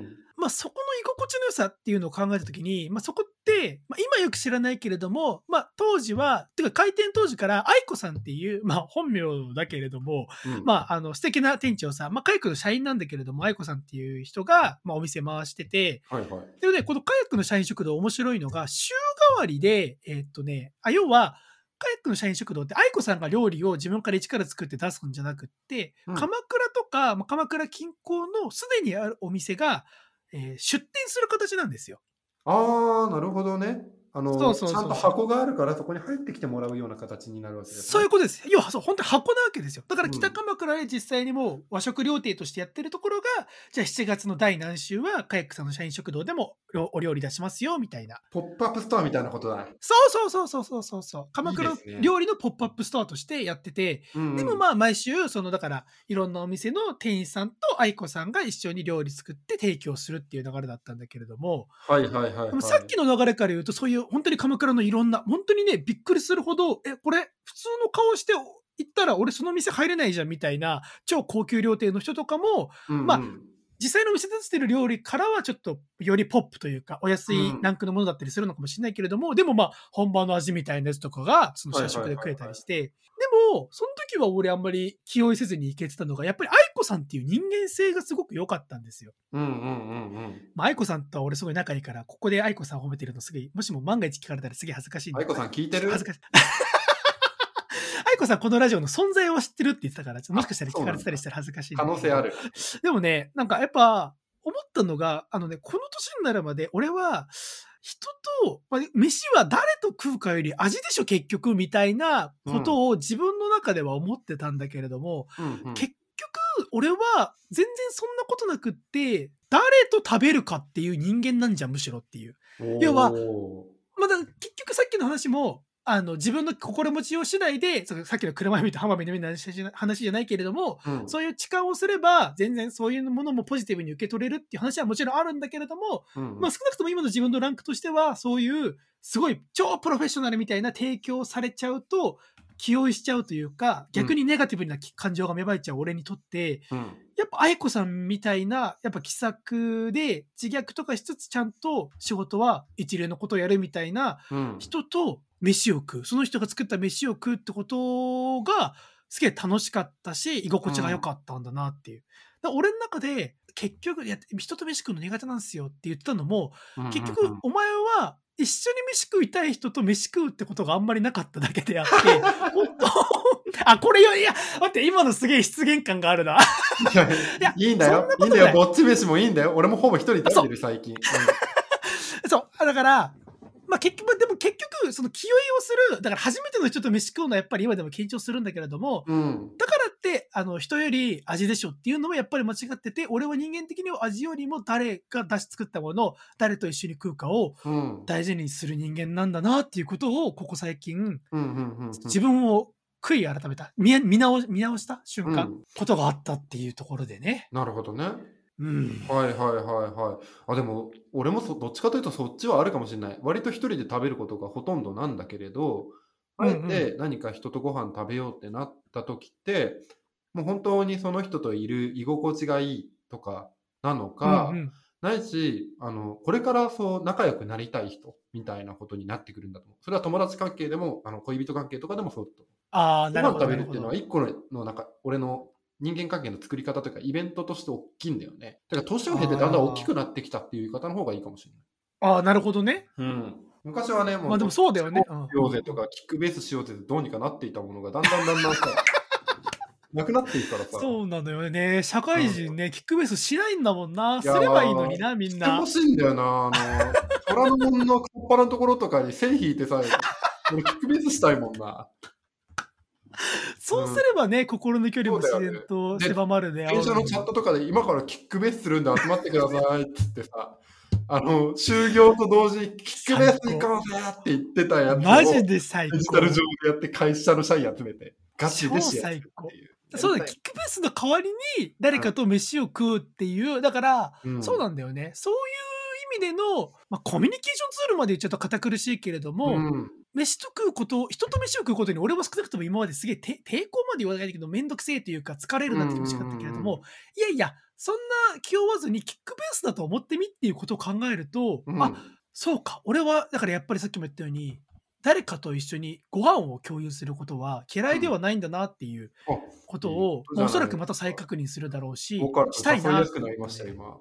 A: ん
B: まあそこの居心地の良さっていうのを考えたときに、まあそこって、まあ今よく知らないけれども、まあ当時は、てか開店当時から愛子さんっていう、まあ本名だけれども、
A: うんうん。
B: まああの素敵な店長さん、まあカヤックの社員なんだけれども、愛子さんっていう人が、まあお店回してて、
A: はいはい。
B: でね、このカヤックの社員食堂面白いのが、週替わりで、えーっとね、あ、要は、カヤックの社員食堂って愛子さんが料理を自分から一から作って出すんじゃなくって、
A: うん
B: 鎌倉とか、まあ鎌倉近郊のすでにあるお店が、えー出店する形なんですよ。
A: ああ、なるほどね。あの、
B: そうそうそう
A: ちゃんと箱があるから、そこに入ってきてもらうような形になるわけです、ね。
B: そういうことです。要は、そう、本当に箱なわけですよ。だから
A: うん
B: 北鎌倉で実際にもう和食料亭としてやってるところが、じゃあ7月の第何週は、カヤックさんの社員食堂でもおお料理出しますよ、みたいな。
A: ポップアップストアみたいなことだ。
B: そうそうそうそうそうそうそう。鎌倉料理のポップアップストアとしてやってて、
A: うんうん
B: でもまあ毎週、そのだからいろんなお店の店員さんと愛子さんが一緒に料理作って提供するっていう流れだったんだけれども、
A: はいはいはい、はい。
B: さっきの流れから言うとそういう本当に鎌倉のいろんな、本当にね、びっくりするほど、え、これ普通の顔して行ったら俺その店入れないじゃんみたいな超高級料亭の人とかも、
A: うんうん、
B: まあ実際のお店で出してる料理からはちょっとよりポップというかお安いランクのものだったりするのかもしれないけれども、でもまあ本場の味みたいなやつとかがその社食で食えたりして、でもその時は俺あんまり気負いせずにいけてたのがやっぱり愛子さんっていう人間性がすごく良かったんですよ。
A: うんうんうんうん。
B: まあ愛子さんとは俺すごい仲いいからここで愛子さんを褒めてるのすごいもしも万が一聞かれたらすげえ恥ずかしいんだ
A: 愛子さん聞いてる？
B: 恥ずかしい。さんこのラジオの存在を知ってるって言ってたから、もしかしたら聞かれてたりしたら恥ずかしい
A: 可能性ある。
B: でもね、なんかやっぱ思ったのが、あのね、この年になるまで俺は人と、まあ、飯は誰と食うかより味でしょ結局みたいなことを自分の中では思ってたんだけれども、
A: うんうん、
B: 結局俺は全然そんなことなくって誰と食べるかっていう人間なんじゃんむしろっていう。要は
A: お
B: まだ結局さっきの話もあの自分の心持ちを次第でそのさっきの車見と浜辺の話じゃ話じゃないけれども、
A: ー、うん。
B: そういう痴漢をすれば、全然そういうものもポジティブに受け取れるっていう話はもちろんあるんだけれども、
A: うん。
B: まあ少なくとも今の自分のランクとしては、そういうすごい超プロフェッショナルみたいな提供されちゃうと、気負いしちゃうというか、逆にネガティブな感情が芽生えちゃう俺にとって、
A: うん。
B: やっぱ愛子さんみたいな、やっぱ気さくで自虐とかしつつちゃんと仕事は一流のことをやるみたいな
A: うん。
B: 人と飯を食う。その人が作った飯を食うってことが、すげえ楽しかったし、居心地が良かったんだなっていう。だから俺の中で、結局、いや、人と飯食うの苦手なんですよって言ってたのも、結局
A: うんうんうん、
B: お前は一緒に飯食いたい人と飯食うってことがあんまりなかっただけであって、本当あ、これよ、いや、待って、今のすげえ失言感があるな。
A: いや
B: いや
A: いいんだよ
B: い
A: いいんだよ。ぼっち飯もいいんだよ。俺もほぼ一人で食べてる、最近。
B: そう。だから、まあ結局、でも結局、その気負いをする、だから初めての人と飯食うのはやっぱり今でも緊張するんだけれども、
A: うん。うん
B: だからっって、あの、人より味でしょっていうのもやっぱり間違ってて、俺は人間的には味よりも誰が出し作ったものを誰と一緒に食うかを
A: うん。
B: 大事にする人間なんだなっていうことを、ここ最近。自分を悔い改めた、見見直見直した瞬間、
A: うん
B: ことがあったっていうところでね。
A: なるほどね。
B: うん。
A: はいはいはいはい。あ、でも、俺もそどっちかというとそっちはあるかもしれない。割と一人で食べることがほとんどなんだけれど、あえ
B: うんうん
A: て何か人とご飯食べようってなった時って、もう本当にその人といる居心地がいいとかなのか、
B: うんうん
A: ないし、あの、これからそう仲良くなりたい人みたいなことになってくるんだと思う。それは友達関係でも、あの恋人関係とかでもそうだと思う。
B: ああ、
A: ご
B: なるほど。
A: 飯食べるっていうのは一個のなんか俺の人間関係の作り方というかイベントとして大きいんだよね。だから年を経てだんだん大きくなってきたっていう言い方の方がいいかもしれ
B: ほどああ、なるほどね。
A: ない。うん。昔はね、もう、
B: まあでもそうだよね。うん
A: しようぜとか、キックベースしようぜってどうにかなっていたものがだんだんだんだんさ、なくなっていくからさ。
B: そうなのよね。社会人ね、キックベースしないんだもんな。すればいいのにな、みんな
A: してほ。しいんだよな。あの、虎ノ門のカッパのところとかに線引いてさ、俺キックベースしたいもんな。
B: そうすればね、心の距離も自然と
A: で
B: 狭まるね。
A: 電車のチャットとかで今からキックベースするんで集まってくださいっつってさ、あの、就業と同時にキックベース行こうぜって言ってたやつを
B: マジで最高
A: デジタ。ル上でやって会社の社員集めて、ガチでシェアするっていう。
B: そうだ、キックベースの代わりに誰かと飯を食うっていう、だから、
A: うん
B: そうなんだよね。そういう意味での、まあ、コミュニケーションツールまで言っちゃうと堅苦しいけれども、
A: うん
B: 飯と食うこと、人と飯を食うことに俺は少なくとも今まですげえて抵抗まで言わないけど、めんどくせえというか疲れるなって欲しかったけれど
A: うんうん。
B: も、いやいや、そんな気負わずにキックベースだと思ってみっていうことを考えると、
A: うん。
B: あ、そうか、俺は、だからやっぱりさっきも言ったように、誰かと一緒にご飯を共有することは嫌いではないんだなっていう
A: あ
B: ことを、
A: いいことじゃない
B: おそらくまた再確認するだろうししたいな
A: なりましたよ、今。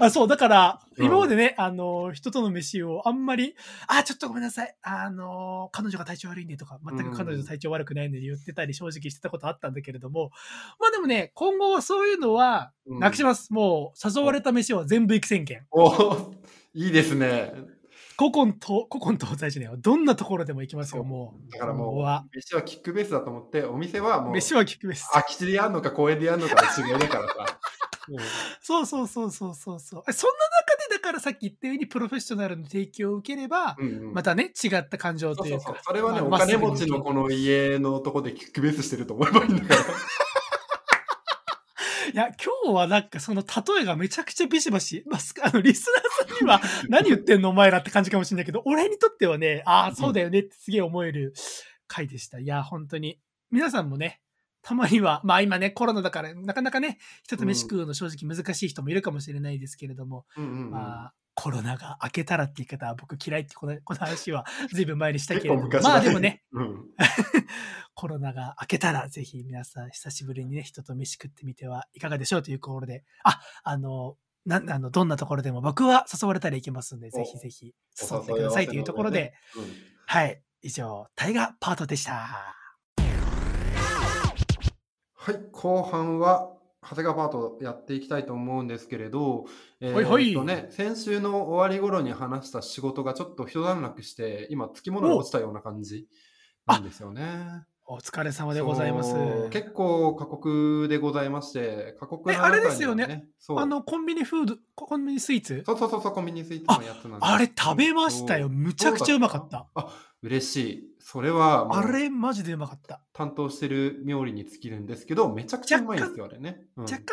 B: あそう、だから、
A: うん
B: 今までね、あの、人との飯をあんまり、あ、ちょっとごめんなさい、あの、彼女が体調悪いんでとか、全く彼女体調悪くないんで言ってたり、正直してたことあったんだけれども、まあでもね、今後はそういうのは、
A: うん
B: なくします。もう、誘われた飯は全部行き宣言。
A: おいいですね。
B: 古今と、古今東西じゃねえよどんなところでも行きますよ、もう。
A: だからもう
B: は。、
A: 飯はキックベースだと思って、お店はもう、
B: 飯は聞くです。
A: 空き地でやんのか公園でやんのかの違いだからさ。
B: そうそうそうそうそうそう。えそんな中で、だからさっき言ったように、プロフェッショナルの提供を受ければ、
A: うんうん
B: またね、違った感情というか。
A: そうそうそう。それはね、
B: まあ
A: お金持ちのこの家のとこでキックベースしてると思えばいいんだから。
B: いや、今日はなんかその例えがめちゃくちゃビシバシ、まあ、すあの、リスナーさんには 何言ってんのお前らって感じかもしれないけど、俺にとってはね、ああ、そうだよねってすげえ思える回でした。いや、本当に。皆さんもね、たまには、まあ今ね、コロナだから、なかなかね、人と飯食うの正直難しい人もいるかもしれないですけれども、
A: うんうんうん。
B: まあ、コロナが明けたらって言い方は僕嫌いってこの この話はずいぶん前にしたけれども、まあでもね、
A: うん。
B: コロナが明けたら、ぜひ皆さん久しぶりにね、人と飯食ってみてはいかがでしょうというところで、あ、あの、なあのどんなところでも僕は誘われたら行きますんで、ぜひぜひ誘ってくださいというところで、
A: うん。
B: はい、以上、タイガパートでした。
A: はい、後半は、長谷川パートやっていきたいと思うんですけれど、えー
B: はいはい
A: とね、先週の終わり頃に話した仕事がちょっと一段落して、今、つきものが落ちたような感じなんですよね。
B: お疲れ様でございます。
A: 結構過酷でございまして、過酷な
B: えあれですよね。あの、コンビニフード、コンビニスイーツ？
A: そうそうそうそう、コンビニスイーツのやつなんです
B: あれ食べましたよ。むちゃくちゃうまかった。
A: あ、嬉しい。それは
B: あれマジでうまかった。
A: 担当してる料理に尽きるんですけど、めちゃくちゃうまいんですよ、あれね。うん
B: 若干、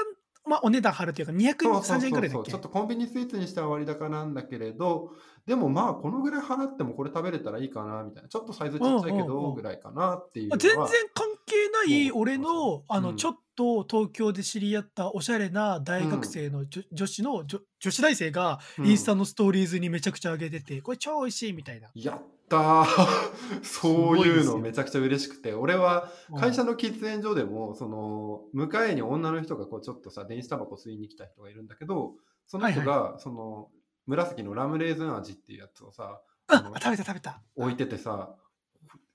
B: まあ、お値段張るというか、230円ぐらいだっけ？
A: ちょっとコンビニスイーツにしては割高なんだけれど、でもまあ、このぐらい払ってもこれ食べれたらいいかな、みたいな。ちょっとサイズちっちゃいけど、ぐらいかなっていう
B: 全然関係ない俺の、あの、
A: うん
B: ちょっと東京で知り合ったおしゃれな大学生の女,、女子の女、女子大生が
A: うん
B: インスタのストーリーズにめちゃくちゃ上げてて、これ超美味しいみたいな。
A: やったーそういうのめちゃくちゃ嬉しくて、俺は会社
B: の、
A: の喫煙所でも、その、迎えに女の人がこうちょっとさ、電子タバコ吸いに来た人がいるんだけど、その人が、その、紫のラムレーズン味っていうやつをさ、
B: あ食べた食べた。
A: 置いててさ、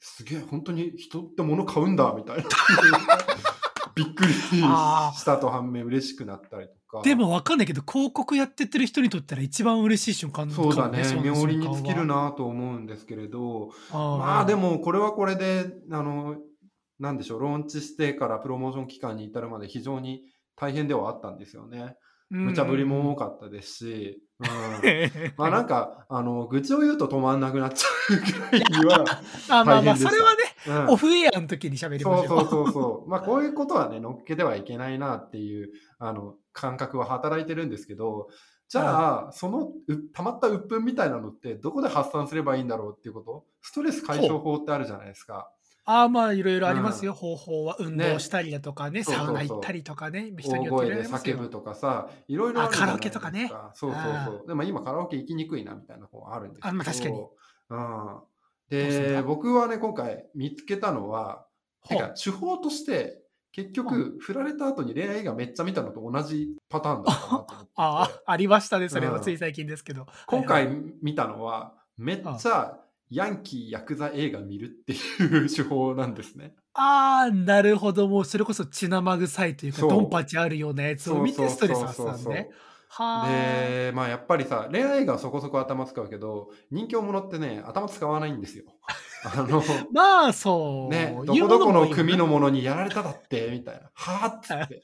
A: すげえ、本当に人って物買うんだ、みたいな。びっくりしたと反面嬉しくなったりとか。
B: でもわかんないけど、広告やってってる人にとったら一番嬉しい瞬間
A: そうだね、妙利に尽きる。なと思うんですけれど、まあでもこれはこれで、あの、なんでしょう、ローンチしてからプロモーション期間に至るまで非常に大変ではあったんですよね。無茶ぶりも多かったですし、うん、まあなんか、あの、愚痴を言うと止まんなくなっちゃうぐらいには
B: あまあまあ、それはね、
A: うん
B: オフエアの時に喋りましょう。
A: そうそうそうそう。まあこういうことはね、乗っけてはいけないなっていう、あの、感覚は働いてるんですけど、じゃあ、そのう溜まった鬱憤みたいなのってどこで発散すればいいんだろうっていうこと？ストレス解消法ってあるじゃないですか。
B: ああ、まあ、いろいろありますよ、
A: う
B: 方法は。運
A: ね
B: 動したりだとかね、
A: そうそうそう
B: サウナ行ったりとかね、人によって
A: 叫ぶとかさ、いろいろあるじゃない
B: あカラオケとかね
A: そうそうそう。でも今カラオケ行きにくいなみたいな方あるんですけど。
B: あまあ確かに
A: うん。で、
B: だ？
A: 僕はね、今回見つけたのは、てか手法として、結局、振られた後に恋愛映画めっちゃ見たのと同じパターンだったなと思ってて。
B: ああ、ありましたね、それ
A: うん
B: はつい最近ですけど。
A: 今回見たのは、めっちゃヤンキー、ヤクザ映画見るっていう手法なんですね。
B: ああ、なるほど、もうそれこそ血生臭いというか、
A: そう
B: ドンパチあるようなやつを見てストレス発散ね。はあ。
A: で、まあやっぱりさ、恋愛映画はそこそこ頭使うけど、人気者ってね、頭使わないんですよ。あの、
B: まあ、そう。
A: ね、どこどこの組のものにやられただって、みたいな。はぁっつって。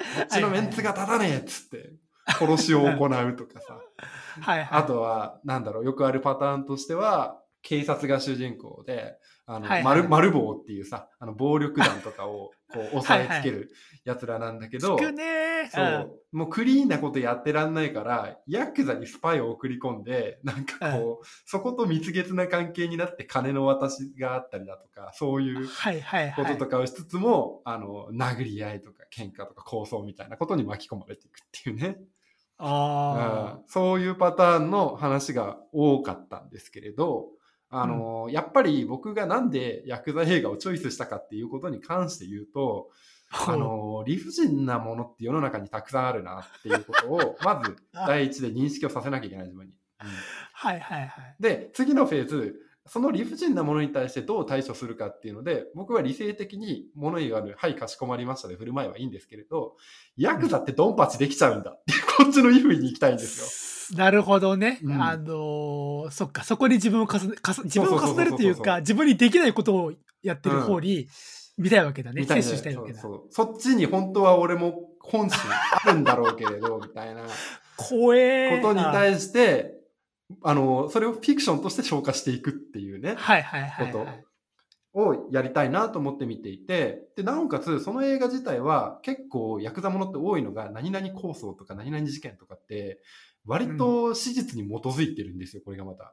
A: こっちのメンツが立たねえっつって、殺しを行うとかさ。
B: はいはい。
A: あとは、なんだろう、よくあるパターンとしては、警察が主人公で、あの、
B: はいはい。
A: 丸丸棒っていうさ、あの、暴力団とかを、こう、押さえつける奴らなんだけど、
B: 聞くね
A: そ
B: う。
A: もうクリーンなことやってらんないから、ヤクザにスパイを送り込んで、なんかこう、そこと蜜月な関係になって金の渡しがあったりだとか、そういう
B: はいはいはい。
A: こととかをしつつも、あの、殴り合いとか喧嘩とか抗争みたいなことに巻き込まれていくっていうね。
B: あ
A: うん。そういうパターンの話が多かったんですけれど、あの、やっぱり僕がなんでヤクザ映画をチョイスしたかっていうことに関して言うと、
B: あ。
A: あの、理不尽なものって世の中にたくさんあるなっていうことを、まず第一で認識をさせなきゃいけない自分に。うん
B: はいはいはい。
A: で、次のフェーズ、その理不尽なものに対してどう対処するかっていうので、僕は理性的に物言わぬ、はい、かしこまりましたで振る舞いはいいんですけれど、ヤクザってドンパチできちゃうんだっていう、こっちの意味に行きたいんですよ。
B: なるほどね。
A: うん
B: あのーそっか、そこに自分を重ね、自分を重ねるというか、自分にできないことをやってる方に見たいわけだね。摂取したいわけだ。
A: そうそっちに本当は俺も本心あるんだろうけれど、みたいな
B: 怖えー。
A: ことに対して、あの、それをフィクションとして消化していくっていうね。
B: はいはいはい、
A: こと
B: はい。
A: をやりたいなと思って見ていて、で、なおかつ、その映画自体は結構ヤクザものって多いのが、何々構想とか何々事件とかって、割と史実に基づいてるんですよ、これがまた。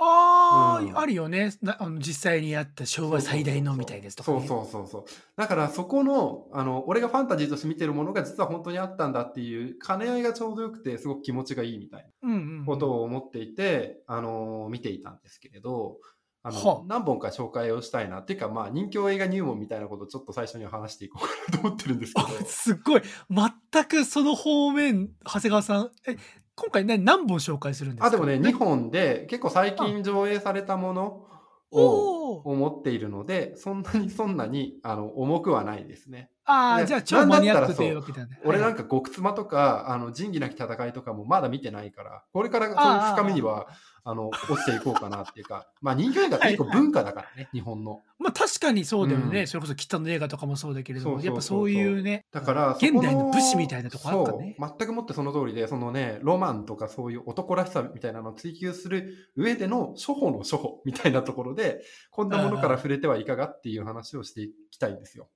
B: ああ、
A: うん
B: あるよねなあの。実際にあった昭和最大のみたいですとか、
A: そう
B: ね。
A: そうそうそう。だからそこの、あの、俺がファンタジーとして見てるものが実は本当にあったんだっていう兼ね合いがちょうどよくて、すごく気持ちがいいみたい
B: うんうんう。
A: なんことを思っていて、あの、見ていたんですけれど、あ
B: は
A: の、何本か紹介をしたいな。っていうか、まあ、人気映画入門みたいなことをちょっと最初には話していこうかなと思ってるんですけど。
B: あすっごい。全くその方面、長谷川さん。え、今回ね、何本紹介するんですか？
A: あ、でもね、2本で結構最近上映されたものを。思っているので、そんなにそんなにあの重くはないですね。
B: ああ、
A: ね
B: じゃあ超マニアックと
A: なんだったらそう
B: いうわけだね。
A: 俺なん
B: か、
A: か極妻とか、あの、仁義なき戦いとかもまだ見てないから、これからそういう深みには、あの、落ちていこうかなっていうか、まあ人気映画って結構文化だからね、日本の。
B: まあ確かにそうだよね。
A: うん
B: それこそ北の映画とかもそうだけれども、
A: そうそうそう
B: やっぱそういうね。
A: だから、
B: 現代の武士みたいなとこあるからね。
A: そう、全くもってその通りで、そのね、ロマンとかそういう男らしさみたいなのを追求する上での初歩の初歩みたいなところで、こんなものから触れてはいかがっていう話をしていきたいんですよ。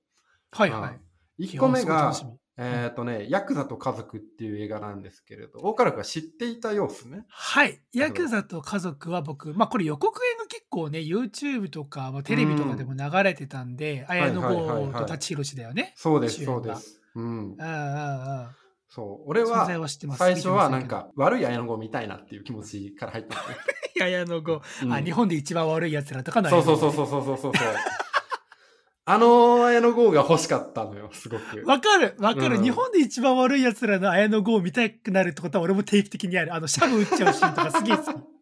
B: はいはい。
A: 1個目がえっ、とね、ヤクザと家族っていう映画なんですけれど、大原君は知っていた様子ね。
B: はい。ヤクザと家族は僕、まあこれ予告編が結構ね、YouTube とか、まあ、テレビとかでも流れてたんで、綾野
A: はいはいはいはい
B: 剛と舘ひろしだよね。
A: そうです、そうです。うん。
B: うんうんうん。
A: そう。俺は。最初はなんか、悪い綾野剛見たいなっていう気持ちから入った
B: んけど。綾野剛、
A: うん
B: あ、日本で一番悪い奴らとかの
A: そうそうそうそうそうそうそう。あの綾野剛が欲しかったのよ、すごく。
B: わかる、わかる、
A: うん、
B: 日本で一番悪い奴らの綾野剛を見たくなるってことは俺も定期的にある。あの、シャブ打っちゃうシーンとかすげえ好き。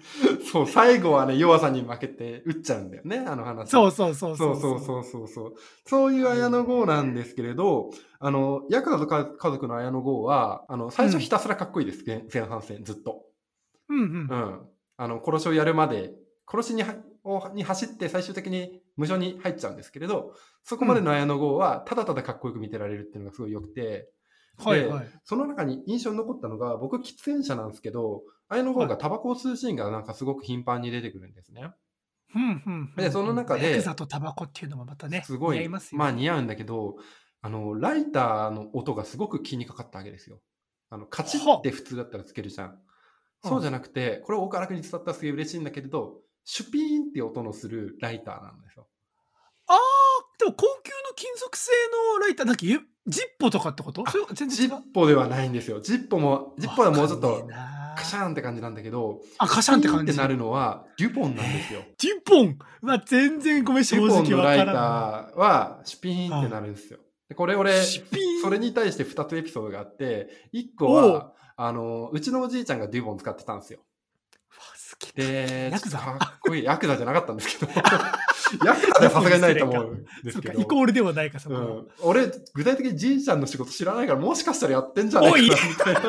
A: そう、最後はね、弱さに負けて打っちゃうんだよね、あの話。
B: そうそうそう
A: そう。そうそうそうそう。そういう綾野剛なんですけれど、あの、ヤクザと家族の綾野剛は、あの、最初ひたすらかっこいいです、うん、前半戦、ずっと。
B: うんうん。
A: うん。あの、殺しをやるまで、殺しにはに走って最終的に無償に入っちゃうんですけれど、そこまでの綾野剛はただただかっこよく見てられるっていうのがすごい良くて、
B: はいはい。
A: その中に印象に残ったのが、僕喫煙者なんですけど、綾野剛がタバコを吸うシーンがなんかすごく頻繁に出てくるんですね。でその中で
B: ヤクザとタバコっていうのもまたね、
A: すごい、
B: 似合いますよね
A: まあ似合うんだけど、あの、ライターの音がすごく気にかかったわけですよ。あの、カチッって普通だったらつけるじゃん。そうじゃなくて、これを岡楽に伝わったらすげえ嬉しいんだけれど、シュピーンって音のするライターなんですよ。
B: あー、でも高級の金属製のライター、なんかゆジッポとかってこと？
A: ジ。ッポではないんですよ。ジッポも、ジッポはもうちょっとカシャーンって感じなんだけど、
B: あ、カシャンって感じ。
A: ってなるのはデュポンなんですよ。
B: ジッポン？まあ、全然ごめん、正
A: デュポン
B: 直わか
A: のライタ
B: ら
A: ーはシュピーンってなるんですよ。でこれ俺、それに対して2つエピソードがあって、1個
B: お
A: は、あの、うちのおじいちゃんがデュポン使ってたんですよ。
B: きだ
A: で、
B: ヤクザ？
A: かっこいい。ヤクザじゃなかったんですけど、ヤクザではさすがにないと思うんですけど。
B: イコールではないか、そこは。
A: うん、俺、具体的にじいちゃんの仕事知らないから、もしかしたらやってんじゃないかみたいな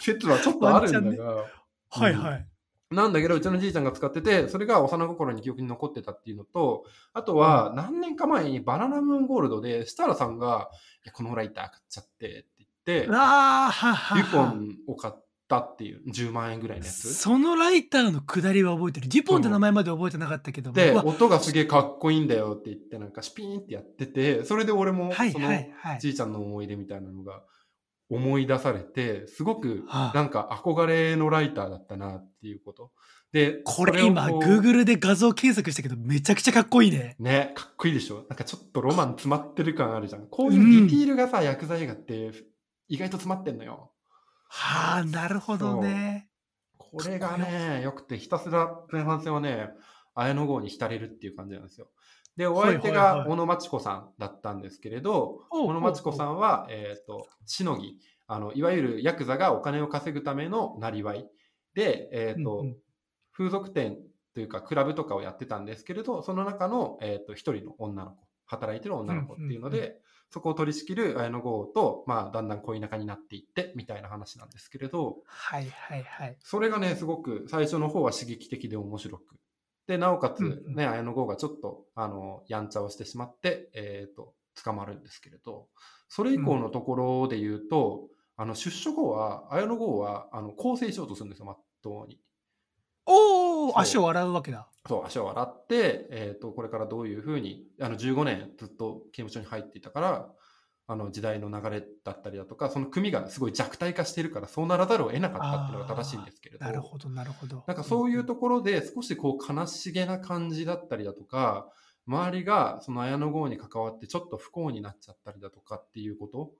A: 説はちょっとあるんだが。
B: はいはい。
A: なんだけど、うちのじいちゃんが使ってて、それが幼心に記憶に残ってたっていうのと、あとは、何年か前にバナナムーンゴールドで、設楽さんが、このライター買っちゃってって言って、
B: ああ、はは
A: デュポ
B: は。
A: ンを買ったっていう、10万円ぐらいのやつ？
B: そのライターの下りは覚えてる。ジュポンって名前まで覚えてなかったけども。
A: で、音がすげえかっこいいんだよって言って、なんかシュピーンってやってて、それで俺も、
B: はい
A: その。じいちゃんの思い出みたいなのが思い出されて、すごく
B: はあ
A: なんか憧れのライターだったなっていうこと。で、
B: これ今、Google で画像検索したけど、めちゃくちゃかっこいいね。
A: ね、かっこいいでしょ？なんかちょっとロマン詰まってる感あるじゃん。こういうディティールがさ、薬剤映画って意外と詰まってんのよ。
B: はあ、なるほどね。
A: これがね、よくて、ひたすら前半戦はね、綾野剛に浸れるっていう感じなんですよ。で、お相手が小野真知子さんだったんですけれど、小野真知子さんは、えっ、と、しのぎ、あの、いわゆるヤクザがお金を稼ぐためのなりわいで、えっ、と、
B: うんうん。
A: 風俗店というか、クラブとかをやってたんですけれど、その中の、えっ、と、一人の女の子、働いてる女の子っていうので、そこを取り仕切る綾野剛と、まあ、だんだん恋仲になっていって、みたいな話なんですけれど、
B: はいはいはい。
A: それがね、すごく最初の方は刺激的で面白く。で、なおかつ、
B: うんうん
A: ね、綾野剛がちょっと、あの、やんちゃをしてしまって、えっ、と、捕まるんですけれど、それ以降のところで言うと、あの、出所後は、綾野剛は、あの、更生しようとするんですよ、まっとうに。
B: 足を洗うわけだ。
A: そう、足を洗って、えっ、と、これからどういうふうに、あの、15年ずっと刑務所に入っていたから、あの、時代の流れだったりだとか、その組がすごい弱体化しているから、そうならざるを得なかったっていうのが正しいんですけれど。
B: なるほどなるほど。
A: なんかそういうところで少しこう悲しげな感じだったりだとか、周りがその綾野剛に関わってちょっと不幸になっちゃったりだとかっていうこと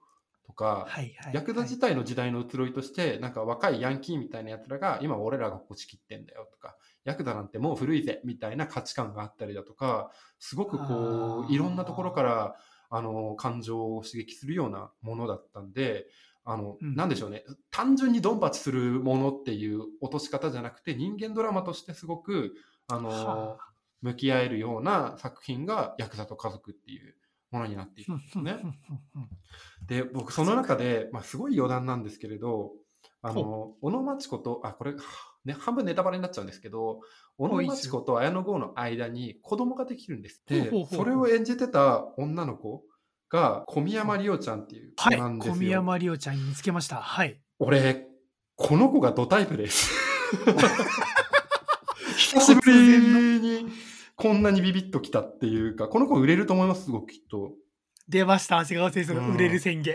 A: とか、
B: はいはいはい。
A: ヤクザ自体の時代の移ろいとして、なんか若いヤンキーみたいな奴らが今俺らがこち切ってんだよとか、ヤクザなんてもう古いぜみたいな価値観があったりだとか、すごくこういろんなところからあの感情を刺激するようなものだったんで、あの、
B: うん。
A: なんでしょうね、単純にドンパチするものっていう落とし方じゃなくて、人間ドラマとしてすごく、あの、
B: は
A: 向き合えるような作品がヤクザと家族っていうものになっているんですね。で、僕その中で、まあ、すごい余談なんですけれど、あの、小野真知子と、あ、これ、ね、半分ネタバレになっちゃうんですけど、小野真知子と綾野剛の間に子供ができるんです。でそれを演じてた女の子が小宮山里央ちゃんっていう子
B: はい
A: なん。ですよ。
B: 小宮山里央ちゃん見つけました。はい。
A: 俺、この子がドタイプです。久しぶりにこんなにビビッときたっていうか、この子売れると思います、すごくきっと。
B: 出ました、長谷川先生の売れる宣言。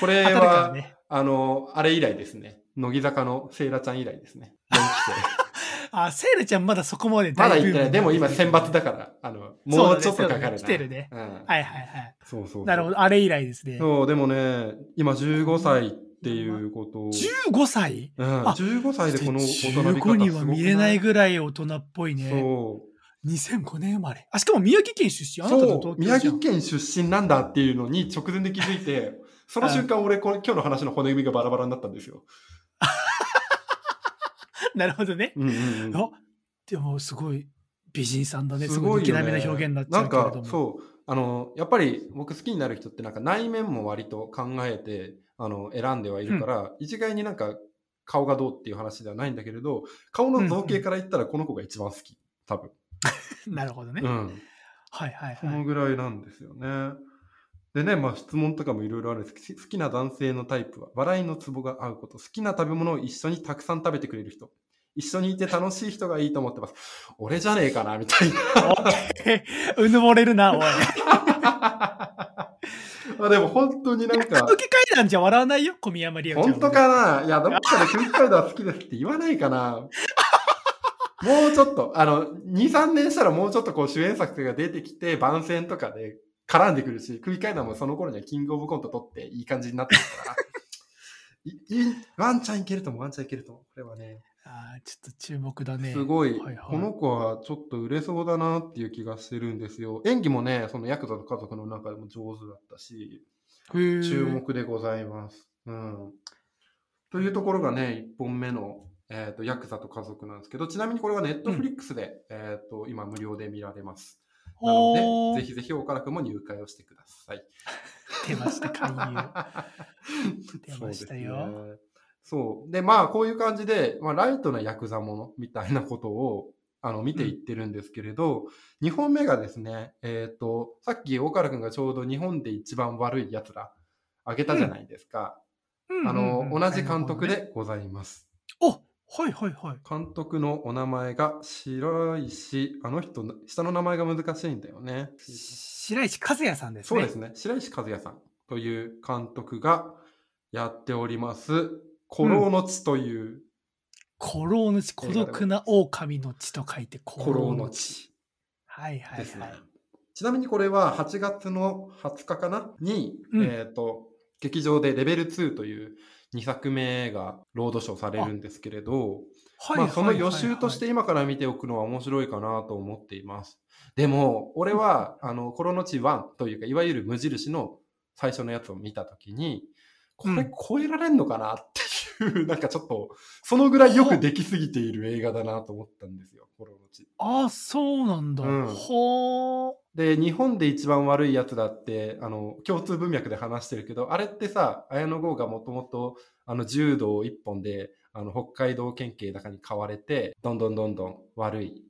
A: これ
B: 当たるから
A: は、
B: ね。
A: あの、あれ以来ですね。乃木坂のセイラちゃん以来ですね。4 期
B: あ、セイラちゃんまだそこまで
A: 生。まだ行ってない。でも今選抜だから、あの、もうちょっとかかるな。
B: 来てるね
A: うん。
B: はいはいはい。
A: そうそうそう
B: なるほど。あれ以来ですね。
A: そう、でもね、今15歳っていうことを。
B: 15歳？
A: うん、
B: あ
A: 15歳でこの大人び方
B: 15には見えない
A: い
B: ぐらい大人っぽいね。
A: そう。
B: 2005年生まれ。あ、しかも宮城県出身？あなたと
A: 宮城県出身なんだっていうのに直前で気づいて、その瞬間俺これ今日の話の骨組みがバラバラになったんですよ。
B: なるほどね。
A: うんうんうん
B: あでもすごい美人さんだね。す
A: す
B: ごい不気
A: ごいよね。
B: なめな表現になっちゃ
A: なん
B: うけれども。
A: か、そう、あの、やっぱり僕好きになる人ってなんか内面も割と考えて、あの、選んではいるから、一概になんか顔がどうっていう話ではないんだけれど、顔の造形から言ったらこの子が一番好き。多分。
B: なるほどね。
A: うん。
B: はいはい
A: その
B: はい。
A: ぐらいなんですよね。でね、まあ質問とかもいろいろあるんですけど、好きな男性のタイプは、笑いのツボが合うこと、好きな食べ物を一緒にたくさん食べてくれる人、一緒にいて楽しい人がいいと思ってます。俺じゃねえかな、みたいな。
B: うぬぼれるな、おい。
A: ま あでも本当になんか
B: 歌、舞伎階段じゃ笑わないよ、小宮山リオちゃんは。
A: 本当かな？いや、どっかで空気階段好きですって言わないかな。もうちょっと、あの、2、3年したらもうちょっとこう主演作が出てきて、番宣とかで絡んでくるし、空気階段もその頃にはキングオブコント取っていい感じになってるから。ワンチャンいけるとも、ワンチャンいけるとも。これはね、
B: あーちょっと注目だね。
A: すごい、
B: はいはい
A: この子はちょっと売れそうだなっていう気がしてるんですよ。演技もね、そのヤクザと家族の中でも上手だったし、注目でございます。うん。というところがね、1本目の、えーとヤクザと家族なんですけど、ちなみにこれはネットフリックスで、えーと今無料で見られます。なので、ぜひぜひ岡田君も入会をしてください。
B: 出ました、勧誘。出ましたよ
A: そうでまあ、こういう感じで、まあ、ライトなヤクザものみたいなことを、あの、見ていってるんですけれど、2本目がですね、えっ、と、さっき岡田君がちょうど日本で一番悪い奴ら、あげたじゃないですか。あの、同じ監督。でございます。
B: おはいはいはい。
A: 監督のお名前が白石、あの人の、下の名前が難しいんだよね。
B: 白石和也さんですね。
A: そうですね。白石和也さんという監督がやっております、古老の地という
B: 古老の地、孤独な狼の地と書いて古
A: 古老
B: 老の地。はいはい。はい。
A: ちなみにこれは8月の20日かな？に、
B: うん
A: えっ、と、劇場でレベル2という2作目がロードショーされるんですけれど、
B: はい
A: まあその予習として今から見ておくのは面白いかなと思っています。でも、俺は、あの、コロノチ1というか、いわゆる無印の最初のやつを見たときに、これ超えられんのかなっていう、なんかちょっと、そのぐらいよくできすぎている映画だなと思ったんですよ、コロノチ。
B: ああ、そうなんだ。
A: うん
B: ほー。
A: で、日本で一番悪いやつだって、あの、共通文脈で話してるけど、あれってさ、綾野剛がもともと、あの、柔道一本で、あの、北海道県警だかに買われて、どんどんどんどん悪い、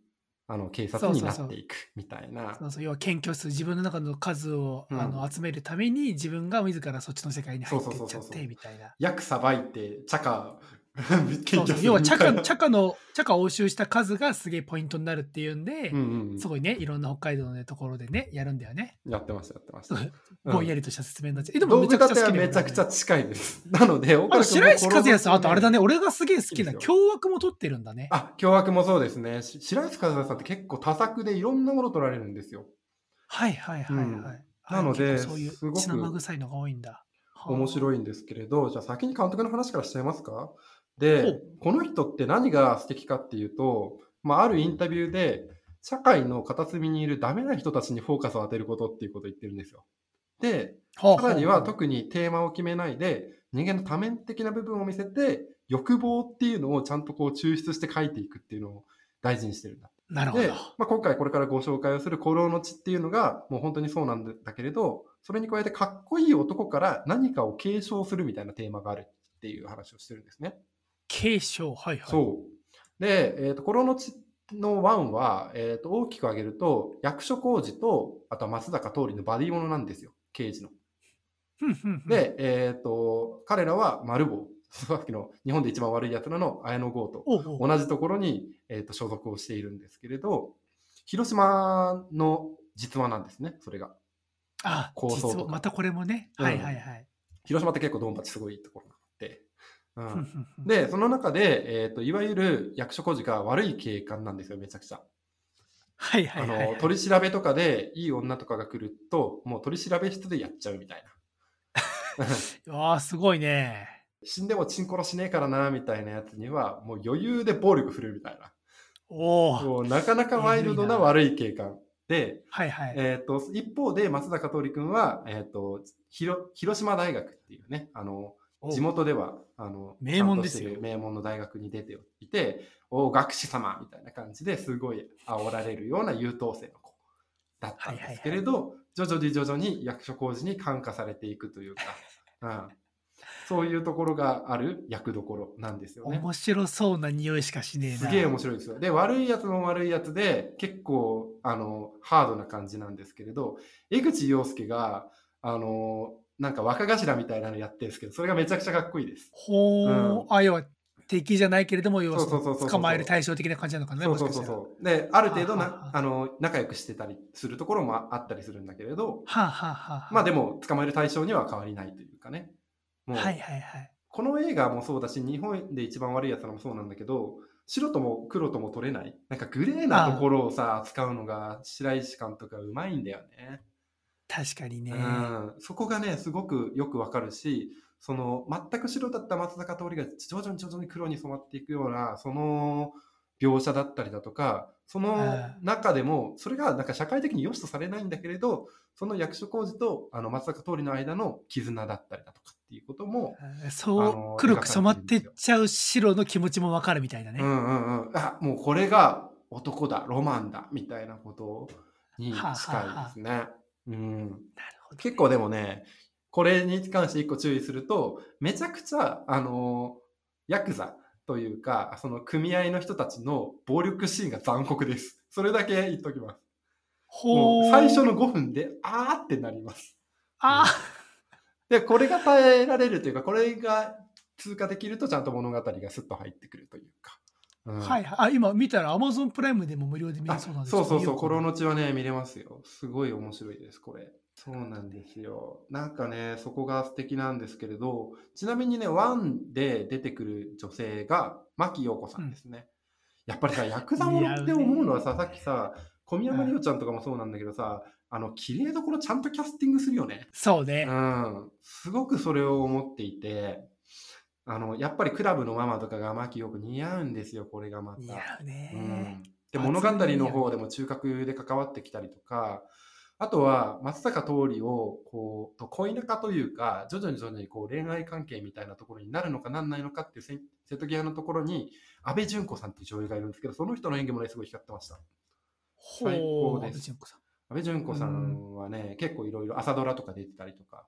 A: あの、警察になっていく、みたいな。
B: そうそう要は検挙数自分の中の数を、
A: うん
B: あの集めるために自分が自らそっちの世界に入っていっちゃってみたいな。
A: 役さばいて、チャ
B: 要はチャカチャカのチャカを押収した数がすげえポイントになるっていうんで、
A: うんうんうん
B: すごいねいろんな北海道の、ね、ところでねやるんだよね。
A: やってました、やってました。
B: そう
A: うん
B: ぼんやりとした説明になっちゃう。えでも
A: 道
B: めちゃくちゃ
A: 具立ては
B: 好きだよ
A: めちゃくちゃ近いです。なので、
B: あ
A: 岡田君も
B: と白石和也さん、あとあれだね、俺がすげえ好きな凶悪も撮ってるんだね。
A: あ、凶悪もそうですね。し白石和也さんって結構多作でいろんなもの撮られるんですよ。
B: はいはいはいはい。
A: うん
B: あ
A: なので
B: そういう血生臭いのが多いんだ。い。
A: 面白いんですけれど、じゃあ先に監督の話からしちゃいますか？
B: ほ
A: で
B: う、
A: この人って何が素敵かっていうと、まあ、あるインタビューで、社会の片隅にいるダメな人たちにフォーカスを当てることっていうことを言ってるんですよ。で、
B: さ
A: さらには特にテーマを決めないで、人間の多面的な部分を見せて、欲望っていうのをちゃんとこう抽出して書いていくっていうのを大事にしてるんだ。で、
B: なるほど。
A: まあ、今回これからご紹介をする古老の地っていうのがもう本当にそうなんだけれど、それに加えてかっこいい男から何かを継承するみたいなテーマがあるっていう話をしてるんですね。
B: 継承、はいはい。
A: そう。で、えっ、と、古老の地の1は、えっ、と、大きく挙げると、役所広司と、あとは松坂桃李のバディものなんですよ。刑事の。で、えっ、と、彼らは丸棒。さっきの日本で一番悪い奴らの綾野剛と同じところに、えー、と所属をしているんですけれど、広島の実話なんですね、それが。
B: あ、
A: 構想
B: またこれもね。
A: うん
B: はいはいはい。
A: 広島って結構ドンパチすごいところ。う
B: ふん
A: で、その中で、えーと、いわゆる役所広司が悪い警官なんですよ、めちゃくちゃ。
B: はいは
A: あ
B: いはいはい。
A: の取り調べとかでいい女とかが来ると、もう取り調べ室でやっちゃうみたいな。
B: わあ、すごいね。
A: 死んでもチンコロしねえからな、みたいなやつには、もう余裕で暴力振るうみたいな。
B: おお。
A: なかなかワイルドな悪い警官で、
B: はいはい。
A: えー、と一方で松坂桃李君は、えー、と広広島大学っていうねあの
B: お
A: 地元ではあの
B: 名門ですよ
A: 名門の大学に出ていてお学士様みたいな感じですごい煽られるような優等生の子だったんですけれど、徐々に徐々に役所工事に感化されていくというか、うん、そういうところがある役どころなんですよね。
B: 面白そうな匂いしかしねえな。
A: すげえ面白いですよ。で、悪いやつも悪いやつで、結構、あの、ハードな感じなんですけれど、江口洋介が、あの、なんか若頭みたいなのやってるんですけど、それがめちゃくちゃかっこいいです。
B: ほー、
A: うん
B: あ、要は敵じゃないけれども、要は捕まえる対象的な感じなのかな、
A: そうそう。そうそう。で、ある程度
B: はあはあ、
A: なあの、仲良くしてたりするところもあったりするんだけれど、
B: はあ、はあはあ、
A: まあでも、捕まえる対象には変わりないというかね。
B: はいはいはい。
A: この映画もそうだし、日本で一番悪いやつらもそうなんだけど、白とも黒とも取れない、なんかグレーなところをさ、使うのが白石監督がうまいんだよね。
B: 確かにね。
A: うん、そこがね、すごくよくわかるし、その全く白だった松坂桃李が徐々に徐々に黒に染まっていくような、その描写だったりだとか、その中でも、それがなんか社会的に良しとされないんだけれど、その役所広司とあの松坂桃李の間の絆だったりだとかっていうことも、
B: あそう、黒く染まってっちゃう白の気持ちもわかるみたいなね。
A: うんうんうん、あもうこれが男だ、ロマンだみたいなことに近いですね。うん、
B: なるほど。
A: 結構でもね、これに関して一個注意すると、めちゃくちゃ、あの、ヤクザというか、その組合の人たちの暴力シーンが残酷です。それだけ言っときます。も
B: ほー
A: う最初の5分で、あーってなります。
B: あ
A: で、これが耐えられるというか、これが通過できると、ちゃんと物語がスッと入ってくるというか。うん
B: ーはいはい。あ、今見たら Amazon プライムでも無料で見れそうなんです
A: そうそうそう、コロ
B: の。
A: のちはね、見れますよ。すごい面白いです、これ。そうなんですよ。なんかね、そこが素敵なんですけれど、ちなみにね、ワンで出てくる女性が、牧陽子さんですね。やっぱりさ、ヤクザものって思うのはさ、さっきさ、小宮山里央ちゃんとかもそうなんだけどさ、あの、綺麗どころちゃんとキャスティングするよね。
B: そうね
A: う。ん。すごくそれを思っていて、あの、やっぱりクラブのママとかが牧陽子似合うんですよ、これがまた。
B: 似合う
A: うん
B: ね。
A: で物語の方でも中核で関わってきたりとかあとは松坂桃李をこうと恋仲というか徐々に徐々にこう恋愛関係みたいなところになるのかなんないのかっていうせ瀬戸際のところに阿部純子さんっていう女優がいるんですけどその人の演技もねすごい光ってました
B: ほ
A: 最高
B: う。
A: です
B: 阿部純子さん
A: 阿部純子さんはね結構いろいろ朝ドラとか出てたりとか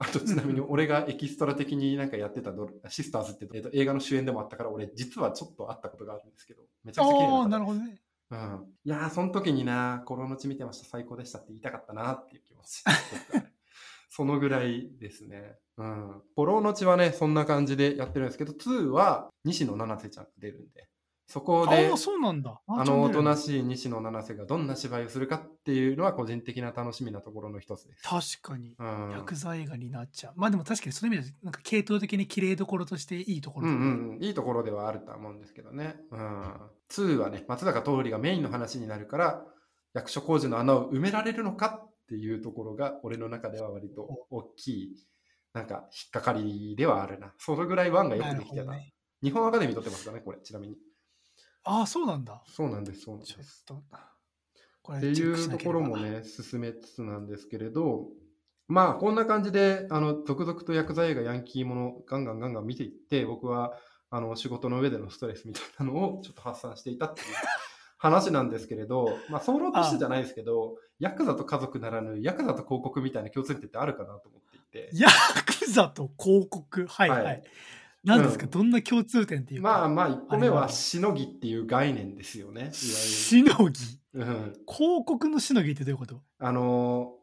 A: あとちなみに俺がエキストラ的になんかやってたドラシスターズって、えっと、映画の主演でもあったから俺実はちょっと会ったことがあるんですけどめちゃくちゃ綺麗な
B: ああ、
A: 方
B: なるほどね。
A: うん、いやー、その時にな、コロのち見てました、最高でしたって言いたかったなっていう気持ち。そのぐらいですね。うん。コロのちはね、そんな感じでやってるんですけど、2は西野七瀬ちゃんが出るんで、そこで
B: ああ、、そうなんだ。
A: あの、おとな
B: い。
A: しい西野七瀬がどんな芝居をするかっていうのは個人的な楽しみなところの一つです。
B: 確かに。
A: うん。
B: 薬剤映画になっちゃう。まあでも確かにその意味では、なんか系統的に綺麗どころとしていいところ
A: うんうんうん、いいところではあるとは思うんですけどね。うん。2はね、松坂桃李がメインの話になるから、役所工事の穴を埋められるのかっていうところが、俺の中では割と大きい、なんか引っかかりではあるな。そのぐらい1がよ
B: な
A: くできてた。
B: ね。
A: 日本アカデミー取ってますからね、これ、ちなみに。
B: ああ、そうなんだ。
A: そうなんです、そうなんで
B: ちょっ
A: す。
B: と。こ
A: って
B: れチェック
A: いうところもね、進めつつなんですけれど、まあ、こんな感じで、あの、続々と薬剤映画、ヤンキーもの、ガンガンガンガン見ていって、僕は、あの、仕事の上でのストレスみたいなのをちょっと発散していたっていう話なんですけれど、まあ、総論としてじゃないですけど、ヤクザと家族ならぬ、ヤクザと広告みたいな共通点ってあるかなと思っていて、
B: ヤクザと広告？はいはい。
A: はい
B: 何ですか、
A: うん。
B: どんな共通点っていうか？
A: まあまあ、1個目はしのぎっていう概念ですよね。いわ
B: しのぎ？
A: うん。
B: 広告のしのぎってどういうこと？
A: あのー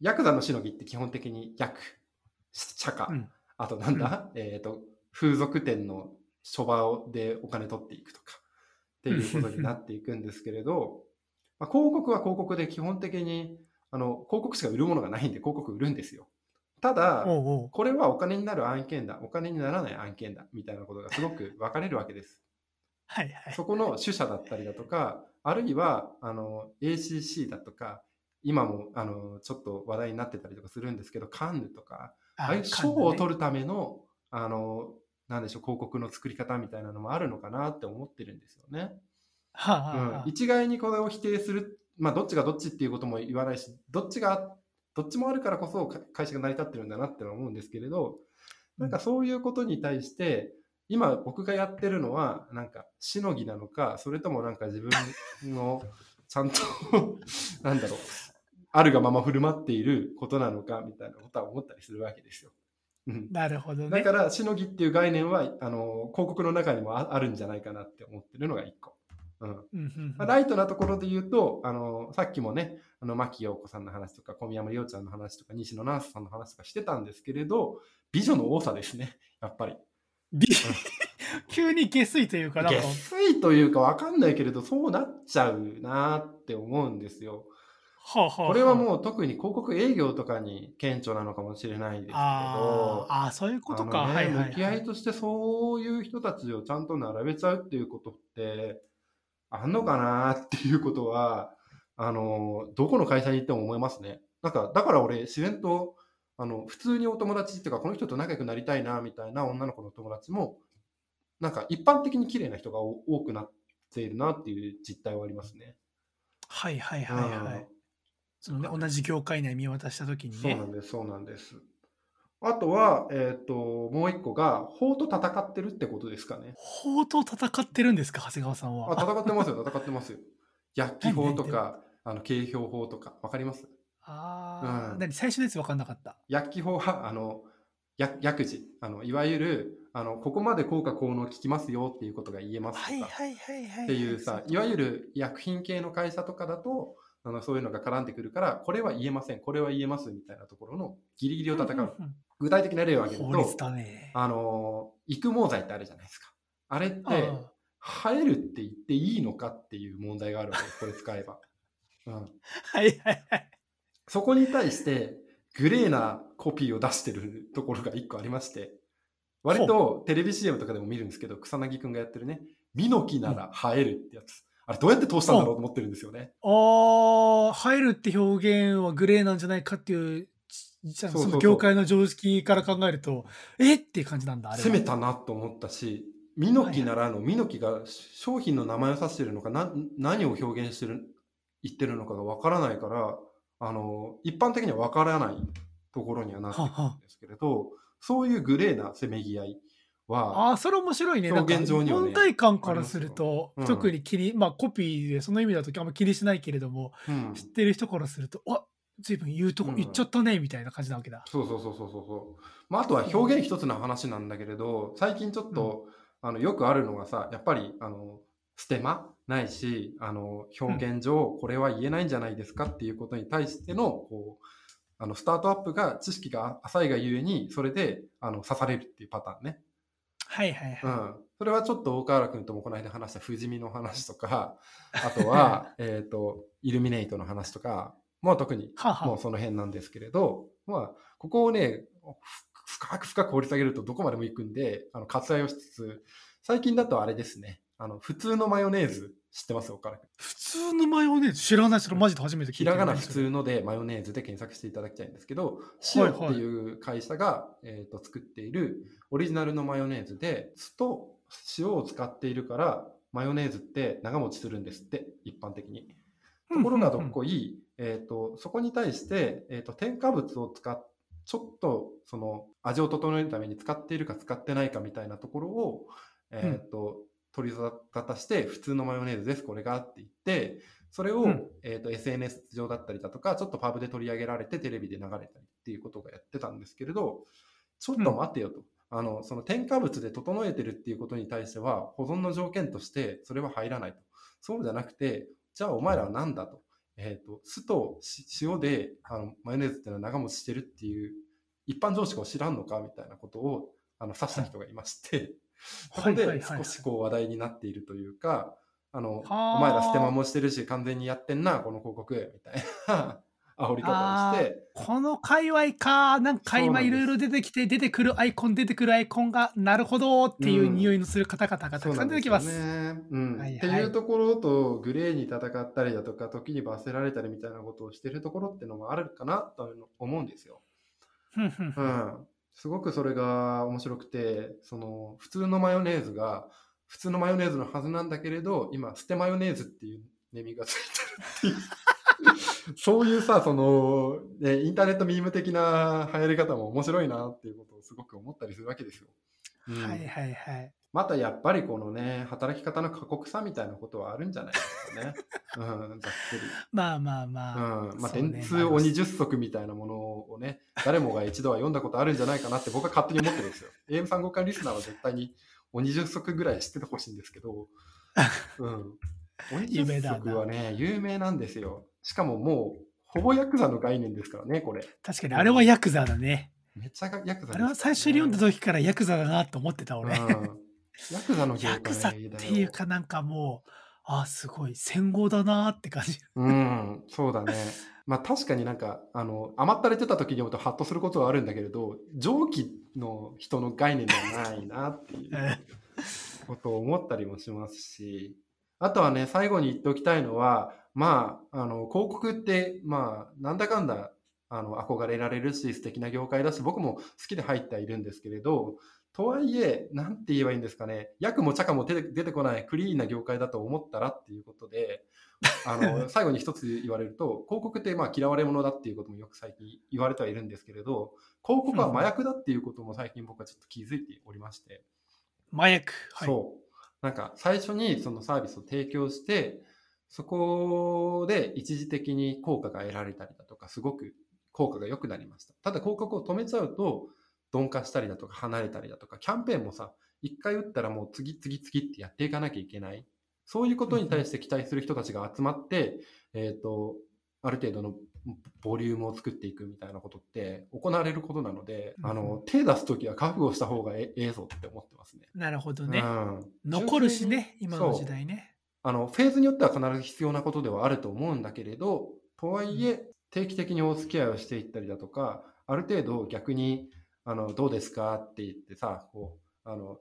A: ヤクザのしのぎって基本的に役、釈迦、
B: うん。
A: あとなんだ、えっ、と、風俗店の書場でお金取っていくとか、っていうことになっていくんですけれど、まあ、広告は広告で基本的に、あの、広告しか売るものがないんで広告売るんですよ。ただ、これはお金になる案件だ、お金にならない案件だ、みたいなことがすごく分かれるわけです。
B: はいはい。
A: そこの主者だったりだとか、あるいはあの ACC だとか、今もあのちょっと話題になってたりとかするんですけど、カンヌとか、ああいう賞を取るための、あの、なんでしょう、広告の作り方みたいなのもあるのかなって思ってるんですよね。
B: はあ、はあはあ
A: うん、一概にこれを否定する、まあ、どっちがどっちっていうことも言わないし、どっちが、どっちもあるからこそか会社が成り立ってるんだなって思うんですけれど、なんかそういうことに対して、今僕がやってるのは、なんかしのぎなのか、それともなんか自分の ちゃんとなんだろう、あるがまま振る舞っていることなのかみたいなことは思ったりするわけですよ。うん
B: なるほどね。
A: だから、しのぎっていう概念は、あの、広告の中にもああるんじゃないかなって思ってるのが一個。うん。
B: うんうんうん
A: まあライトなところで言うと、あの、さっきもね、あの、牧陽子さんの話とか、小宮山里ちゃんの話とか、西野ナースさんの話とかしてたんですけれど、美女の多さですね、やっぱり。
B: び 急に下水というか、なんか
A: 下、水というかわかんないけれど、そうなっちゃうなって思うんですよ。
B: はあはあはあ
A: これはもう特に広告営業とかに顕著なのかもしれないですけど、
B: あーあー、そういうことか。
A: ね
B: はいはい、はい。
A: 向き合いとしてそういう人たちをちゃんと並べちゃうっていうことってあんのかなっていうことはあのどこの会社に行っても思いますね。なんかだから俺自然とあの普通にお友達っていうかこの人と仲良くなりたいなみたいな女の子の友達もなんか一般的に綺麗な人が多多くなっているなっていう実態はありますね。
B: はいはいはいはい。
A: うん
B: そのね、同じ業界内見渡したときにね
A: そうな。んです、そうなんです。あとは、えっ、と、もう一個が、法と戦ってるってことですかね。
B: 法と戦ってるんですか、長谷川さん
A: あ、
B: は。
A: 戦ってますよ、戦ってますよ。薬機法とか、あの、景標法とか、わかります？
B: ああ、
A: うん
B: 何？最初のやつ分かんなかった。
A: 薬機法は、あの、薬薬事。あの、いわゆる、あの、ここまで効果効能効きますよっていうことが言えますとか。
B: はいはいはいはい。
A: っていうさ、いわゆる医薬品系の会社とかだと、あのそういうのが絡んでくるから、これは言えません、これは言えますみたいなところのギリギリを戦う。
B: うんうん
A: 具体的な例を挙げると、
B: ね。
A: あの、育毛剤ってあるじゃないですか。あれって、
B: あ
A: 生えるって言っていいのかっていう問題があるわけです、これ使えば。うん、
B: はいはいはい。
A: そこに対して、グレーなコピーを出してるところが一個ありまして、割とテレビ CM とかでも見るんですけど、草薙くんがやってるね、ミノキなら生えるってやつ。あれどうやって通したんだろうと思ってるんですよね。
B: ああ、入るって表現はグレーなんじゃないかっていう、じゃあ
A: そ
B: の業界の常識から考えると、えっ？ていう感じなんだ、あれは。
A: 攻めたなと思ったし、ミノキならの、ミノキが商品の名前を指してるのか、な何を表現してる、言ってるのかがわからないから、あの、一般的にはわからないところにはなってくるんですけれど、そういうグレーなせめぎ合いは、
B: ああ、それ面白いね。なんか
A: 表現上にはね
B: 問題感からすると、
A: うん。
B: 特に気に、まあコピーでその意味だとあんま気にしないけれども、
A: うん。
B: 知ってる人からすると、あ随分言うとこ、
A: うん
B: 言っちゃったね、みたいな感じなわけだ。
A: そうそうそうそうそうそう。まあ、あとは表現一つの話なんだけれど、最近ちょっと、あのよくあるのがさ、やっぱりあのステマ？ないし、あの表現上これは言えないんじゃないですかっていうことに対してのこうあのスタートアップが知識が浅いがゆえにそれであの刺されるっていうパターンね。
B: はいはいはい。
A: うん、それはちょっと大河原君ともこの間話した不死身の話とか、あとは えっとイルミネイトの話とか、もう特にもうその辺なんですけれど、まあ、ここをね、ふ深く深く掘り下げるとどこまでも行くんで、あの割愛をしつつ、最近だとあれですね、あの普通のマヨネーズ知ってます？岡田君。
B: 普通のマヨネーズ？知らない、それマジで初めて聞いた。
A: ひらがな普通のでマヨネーズで検索していただきたいんですけど、
B: はい
A: 塩っていう会社が、えー、と作っているオリジナルのマヨネーズで、酢と塩を使っているから、マヨネーズって長持ちするんですって、一般的に。ところがどっこい、えー、とそこに対して、えー、と添加物を使っちょっとその味を整えるために使っているか使ってないかみたいなところを、えーと取り沙汰して普通のマヨネーズですこれがって言ってそれを、
B: うん。
A: えー、と SNS 上だったりだとかちょっとパブで取り上げられてテレビで流れたりっていうことがやってたんですけれどちょっと待ってよと。あのその添加物で整えてるっていうことに対しては保存の条件としてそれは入らないと。そうじゃなくてじゃあお前らは何だと,、えー、と酢と塩であのマヨネーズっていうのは長持ちしてるっていう一般常識を知らんのかみたいなことをあの指した人がいまして、そこで
B: はいそこで
A: 少しこう話題になっているというか、あのお前ら捨て間もしてるし完全にやってんなこの広告みたい。な煽り方をして。
B: この界隈か、なんか今いろいろ出てきて、出てくるアイコン、出てくるアイコンが、なるほどっていう
A: うん
B: 匂いのする方々がたくさん出てきます。
A: っていうところとグレーに戦ったりだとか時に罰せられたりみたいなことをしてるところってのもあるかなと思うんですよ。うん。ん、すごくそれが面白くてその普通のマヨネーズが普通のマヨネーズのはずなんだけれど今捨てマヨネーズっていうネーミがついてるっていうそういうさその、ね、インターネットミーム的な流行り方も面白いなっていうことをすごく思ったりするわけですよ。うん
B: はいはいはい。
A: またやっぱりこのね、働き方の過酷さみたいなことはあるんじゃないですかね。うん、ざっくり。
B: まあまあまあ。
A: うん、まあ、電通鬼十足みたいなものをね、誰もが一度は読んだことあるんじゃないかなって僕は勝手に思ってるんですよ。AM 三国間リスナーは絶対に鬼十足ぐらい知っててほしいんですけど、うん。鬼十足はね、有名なんですよ。しかももう、ほぼヤクザの概念ですからね、これ。
B: 確かに、あれはヤクザだね。
A: めっちゃヤクザね
B: あれは最初に読んだ時からヤクザだなと思ってた俺。
A: うんヤクザの業界
B: ヤクザっていうかなんかもう、あすごい戦後だなって感じ。
A: うん、そうだね。まあ確かになんか、あの、甘ったれてた時に読むとハッとすることはあるんだけれど、上記の人の概念ではないなっていうことを思ったりもしますし、あとはね、最後に言っておきたいのは、まあ、あの、広告って、まあ、なんだかんだ、あの、憧れられるし、素敵な業界だし、僕も好きで入ってはいるんですけれど、とはいえ、なんて言えばいいんですかね、薬も茶かも出て出てこないクリーンな業界だと思ったらっていうことで、あの 最後に一つ言われると、広告ってまあ嫌われ者だっていうこともよく最近言われてはいるんですけれど、広告は麻薬だっていうことも最近僕はちょっと気づいておりまして、
B: 麻薬。はい。
A: そう。なんか最初にそのサービスを提供して、そこで一時的に効果が得られたりだとか、すごく効果が良くなりました。ただ広告を止めちゃうと、鈍化したりだとか離れたりだとか、キャンペーンもさ、一回打ったらもう次々次ってやっていかなきゃいけない。そういうことに対して期待する人たちが集まって、えっ、と、ある程度のボリュームを作っていくみたいなことって行われることなので、
B: うん
A: あの、手出すときは覚悟した方がえええぞって思ってますね。
B: なるほどね。
A: うん
B: 残るしね、今の時代ね。
A: あの、フェーズによっては必ず必要なことではあると思うんだけれど、とはいえ、定期的にお付き合いをしていったりだとか、ある程度逆に、あの、どうですかって言ってさ、こう、あの、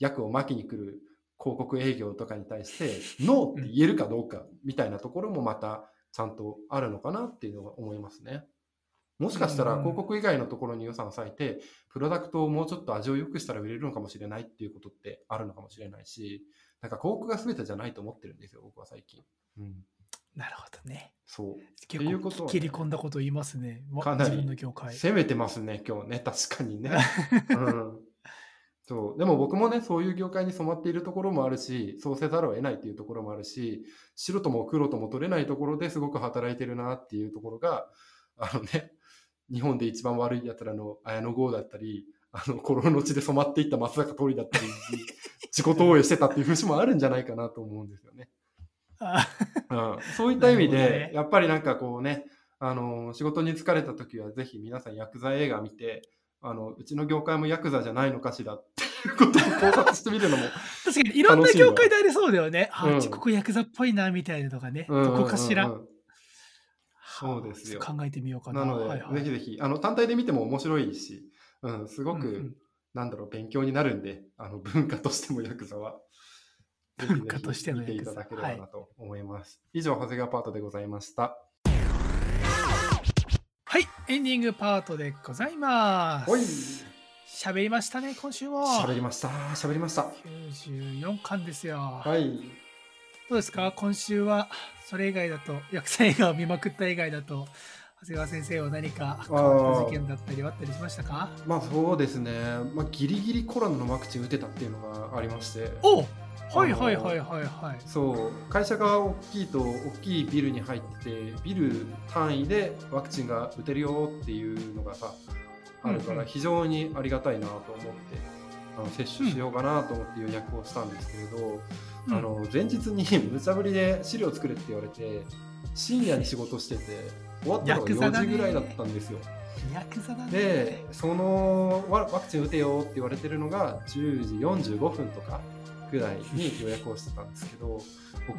A: 役を巻きに来る広告営業とかに対して、ノーって言えるかどうかみたいなところもまたちゃんとあるのかなっていうのは思いますね。もしかしたら
B: うん
A: 広告以外のところに予算を割いて、プロダクトをもうちょっと味を良くしたら売れるのかもしれないっていうことってあるのかもしれないし、なんか広告が全てじゃないと思ってるんですよ、僕は最近。うん。
B: なるほどね。
A: そう。
B: 結
A: いうことはね
B: 構切り込んだこと言いますね。わ
A: かなり
B: 自分の業界。
A: 攻めてますね、今日ね。確かにね。うん。そう。でも僕もね、そういう業界に染まっているところもあるし、そうせざるを得ないっていうところもあるし、白とも黒とも取れないところですごく働いてるなっていうところが、あのね、日本で一番悪い奴らの綾野剛だったり、あの、心の血で染まっていった松坂桃李だったり、自己投影してたっていう節もあるんじゃないかなと思うんですよね。
B: あ
A: うん、そういった意味で、やっぱりなんかこうね、あの仕事に疲れた時はぜひ皆さんヤクザ映画見て、あのうちの業界もヤクザじゃないのかしらっていうことを考察してみるのも、
B: 確かにいろんな業界でありそうだよね。あ、
A: うん
B: うちここヤクザっぽいなみたいなとかね。
A: うん
B: どこかしら。
A: そうですよ
B: はあ考えてみようかな。
A: なので、
B: はいはい
A: ぜひぜひあの単体で見ても面白いし、うん、すごく、
B: うんうん
A: なんだろう勉強になるんで、あの文化としてもヤクザは。
B: 文化としての
A: 見てい
B: ヤクザ
A: ただければなと思います。以上、長谷川パートでございました。
B: はい、エンディングパートでございます。喋りましたね、今週も。
A: 喋りました。喋りました。
B: 94巻ですよ。
A: はい。
B: どうですか？今週は、それ以外だと、ヤクザ映画を見まくった以外だと、長谷川先生は何か事件だったりはあったりしましたか？
A: まあそうですね、まあ、ギリギリコロナのワクチン打てたっていうのがありまして、
B: おはいはいはいはいはい。
A: そう会社が大きいと大きいビルに入ってて、ビル単位でワクチンが打てるよっていうのがさ、あるか
B: うんうん
A: ら非常にありがたいなと思って、あの接種しようかなと思って予約をしたんですけれど、
B: うん
A: あの前日に 無茶ぶりで資料作れって言われて、深夜に仕事してて、終わったのが4
B: ヤクザだね
A: 時ぐらいだったんですよ。
B: ヤクザだね。
A: で、そのワワクチン打てよって言われてるのが10時45分とかぐらいに予約をしてたんですけど、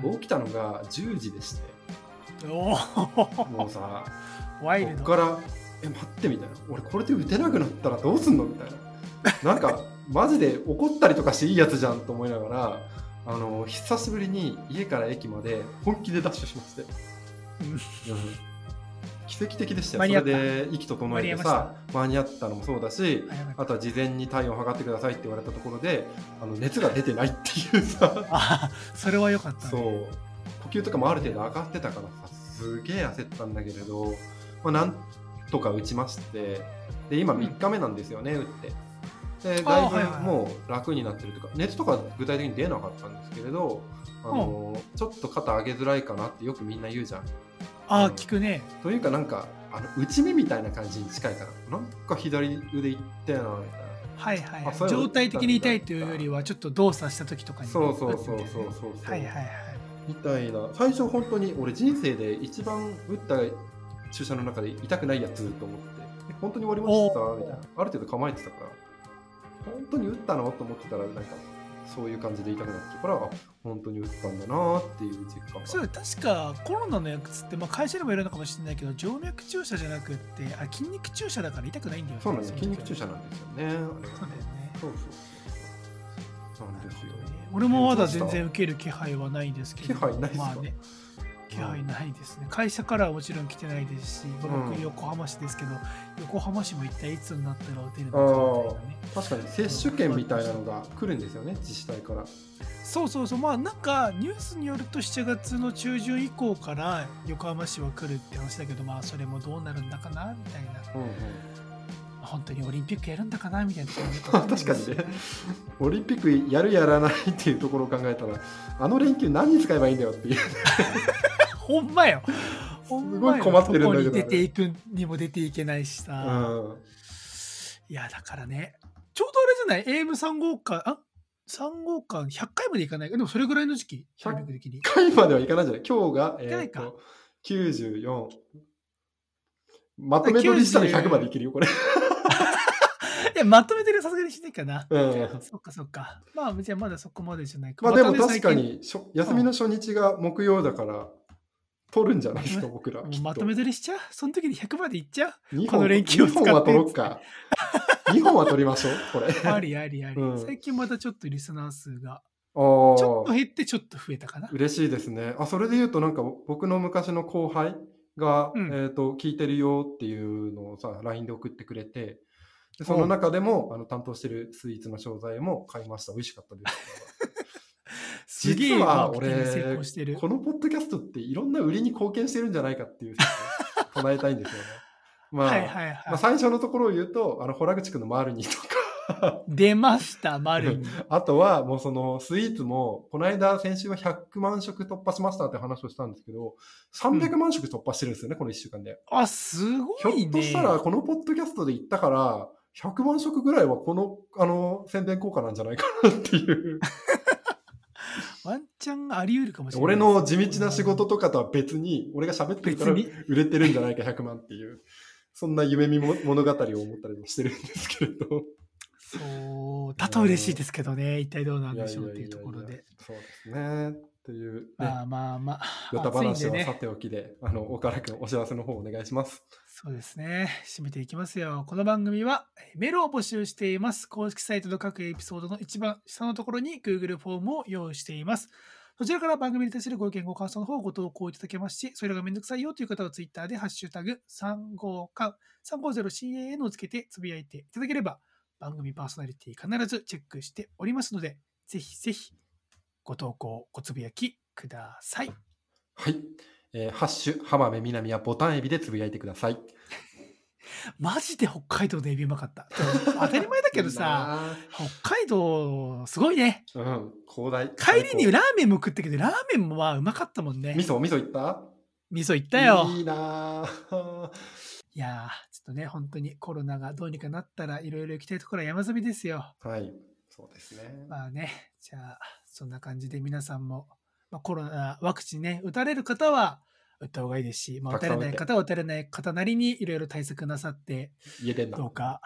A: 僕起きたのが10時でして、もうさ、
B: ワイルド。
A: こっから、え、待ってみたいな、俺これで打てなくなったらどうすんの？みたいな。なんか、マジで怒ったりとかしていいやつじゃんと思いながら、あの、久しぶりに家から駅まで本気でダッシュしまして。
B: うん
A: うん奇跡的でしたよ。それで息整えて
B: 間
A: さ、間に合ったのもそうだし、
B: あ
A: とは事前に体温を測ってくださいって言われたところで、あの熱が出てないっていうさ、
B: あそれは良かった、ね。
A: そう、呼吸とかもある程度上がってたからさ、すげえ焦ったんだけれど、まあ、なんとか打ちまして、で、今3日目なんですよね、打って。でだいぶ
B: はいはいはい。
A: もう楽になってるというか熱とか具体的に出なかったんですけれどあのちょっと肩上げづらいかなってよくみんな言うじゃん
B: ああ、
A: うん。
B: 聞くね。
A: というかなんかあの内身みたいな感じに近いからな？んか左腕いってなみたいな。
B: はいはい、はい。状態的に痛いというよりは、ちょっと動作した時とかにね、
A: そうそうそうそうそう。そう
B: はいはいはい。
A: みたいな。最初本当に俺人生で一番打った注射の中で痛くないやつと思って。え本当に終わりましたみたいな。ある程度構えてたから。本当に打ったのと思ってたらなんかそういう感じで痛くなってるからあ本当に打ったんだなっていう実感が。
B: そう確かコロナのやつって、まあ、会社でもいるのかもしれないけど静脈注射じゃなくってあ筋肉注射だから痛くないんだよね。
A: そうなんです筋肉注射なんですよね。
B: そうだよね。
A: そうそうそう。なんですよ。
B: 俺もまだ全然受ける気配はないですけど。
A: 気配ないっすか？
B: まあね気配ないですね。会社からはもちろん来てないですし、
A: うん。
B: 僕横浜市ですけど横浜市も一体いつになったら打てるのかみたいなね。
A: 確かに。接種券みたいなのが来るんですよね自治体から。
B: そうそうそう。まあなんかニュースによると7月の中旬以降から横浜市は来るって話だけどまあそれもどうなるんだかなみたいな。
A: うんうん。
B: 本当にオリンピックやるんだかなみたいな
A: 確かにね。オリンピックやるやらないっていうところを考えたらあの連休何に使えばいいんだよっていう
B: ほんまよ。
A: すごい困ってるんだけど
B: 出ていくにも出ていけないしさ、
A: うん。
B: いやだからねちょうどあれじゃない？AM3 号館？あ？3号館？100回までいかない？かでもそれぐらいの時期？タイミング的に
A: 回まではいかないんじゃない？今日が、えー、
B: いかないか。
A: と94まとめ取りしたら100までいけるよこれ、
B: いやまとめてるさすがにしないかな。
A: うん、
B: そっかそっか。まあじゃあまだそこまでじゃないか。
A: まあでも確かにしょ休みの初日が木曜だから取るんじゃないですか僕ら
B: まとめ取りしちゃう？その時に100までいっちゃ
A: 2
B: この連休を使って。
A: 本は取ろうか。2本は取りましょうこれ。
B: うありありあり、
A: うん。
B: 最近またちょっとリスナー数がちょっと減ってちょっと増えたかな。
A: 嬉しいですね。あ、それで言うと、なんか僕の昔の後輩が、
B: うん。
A: えっ、と、聞いてるよっていうのをさ、LINE で送ってくれて、でその中でも、あの、担当してるスイーツの商材も買いました。美味しかったです。
B: すげえ
A: 実は俺このポッドキャストっていろんな売りに貢献してるんじゃないかっていう 唱えたいんですよね。まあ、
B: はいはいはい、
A: まあ、最初のところを言うと、あの、洞口くんのマルニとか、
B: 出ました丸に
A: あとは、もうそのスイーツも、この間、先週は100万食突破しましたって話をしたんですけど、300万食突破してるんですよね、この1週間で。
B: あすご
A: ひょ
B: いね
A: っとしたら、このポッドキャストで言ったから、100万食ぐらいはこの、あの、宣伝効果なんじゃないかなっていう。
B: ワンチャンあり得るかもしれない
A: 俺の地道な仕事とかとは別に、俺が喋ってるから売れてるんじゃないか、100万っていう。そんな夢見も物語を思ったりもしてるんですけれど。
B: そうだと嬉しいですけどね一体どうなんでしょうっていうところ
A: いやいやいやいや
B: で
A: そうですね。っていう、ね。
B: まあまあまあ
A: ヨタ話はさ
B: でね
A: ておきで、あの、岡原君、お知らせの方お願いします。
B: そうですね。締めていきますよ。この番組はメールを募集しています。公式サイトの各エピソードの一番下のところに Google フォームを用意しています。そちらから番組に対するご意見ご感想の方をご投稿いただけますしそれがめんどくさいよという方は Twitter でハッシュタグ350 350CAN をつけてつぶやいていただければ番組パーソナリティ必ずチェックしておりますのでぜひぜひご投稿ごつぶやきください。
A: はい。えーハッシュ、浜辺美波はボタンエビでつぶやいてください。
B: マジで北海道のエビうまかった当たり前だけどさ 北海道すごいね。
A: うん、広大。
B: 帰りに
A: 最
B: ラーメンも食ったけどラーメンもまあうまかったもんね
A: 高味噌、味噌いった？
B: 味噌行ったよ
A: いいなあ
B: いやーちょっとね本当にコロナがどうにかなったらいろいろ行きたいところは山積みですよ
A: はい。そうですね。
B: まあねじゃあそんな感じで皆さんも、まあ、コロナワクチンね打たれる方は打った方がいいですし、まあ、打たれない方は打たれない方なりにいろいろ対策なさって。どうか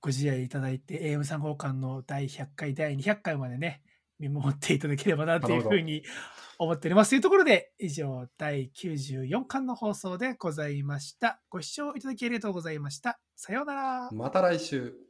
B: ご自愛いただいて AM3 号館の第100回第200回までね見守っていただければなというふうに思っております。というところで以上第94巻の放送でございました。ご視聴いただきありがとうございました。さようなら。
A: また来週。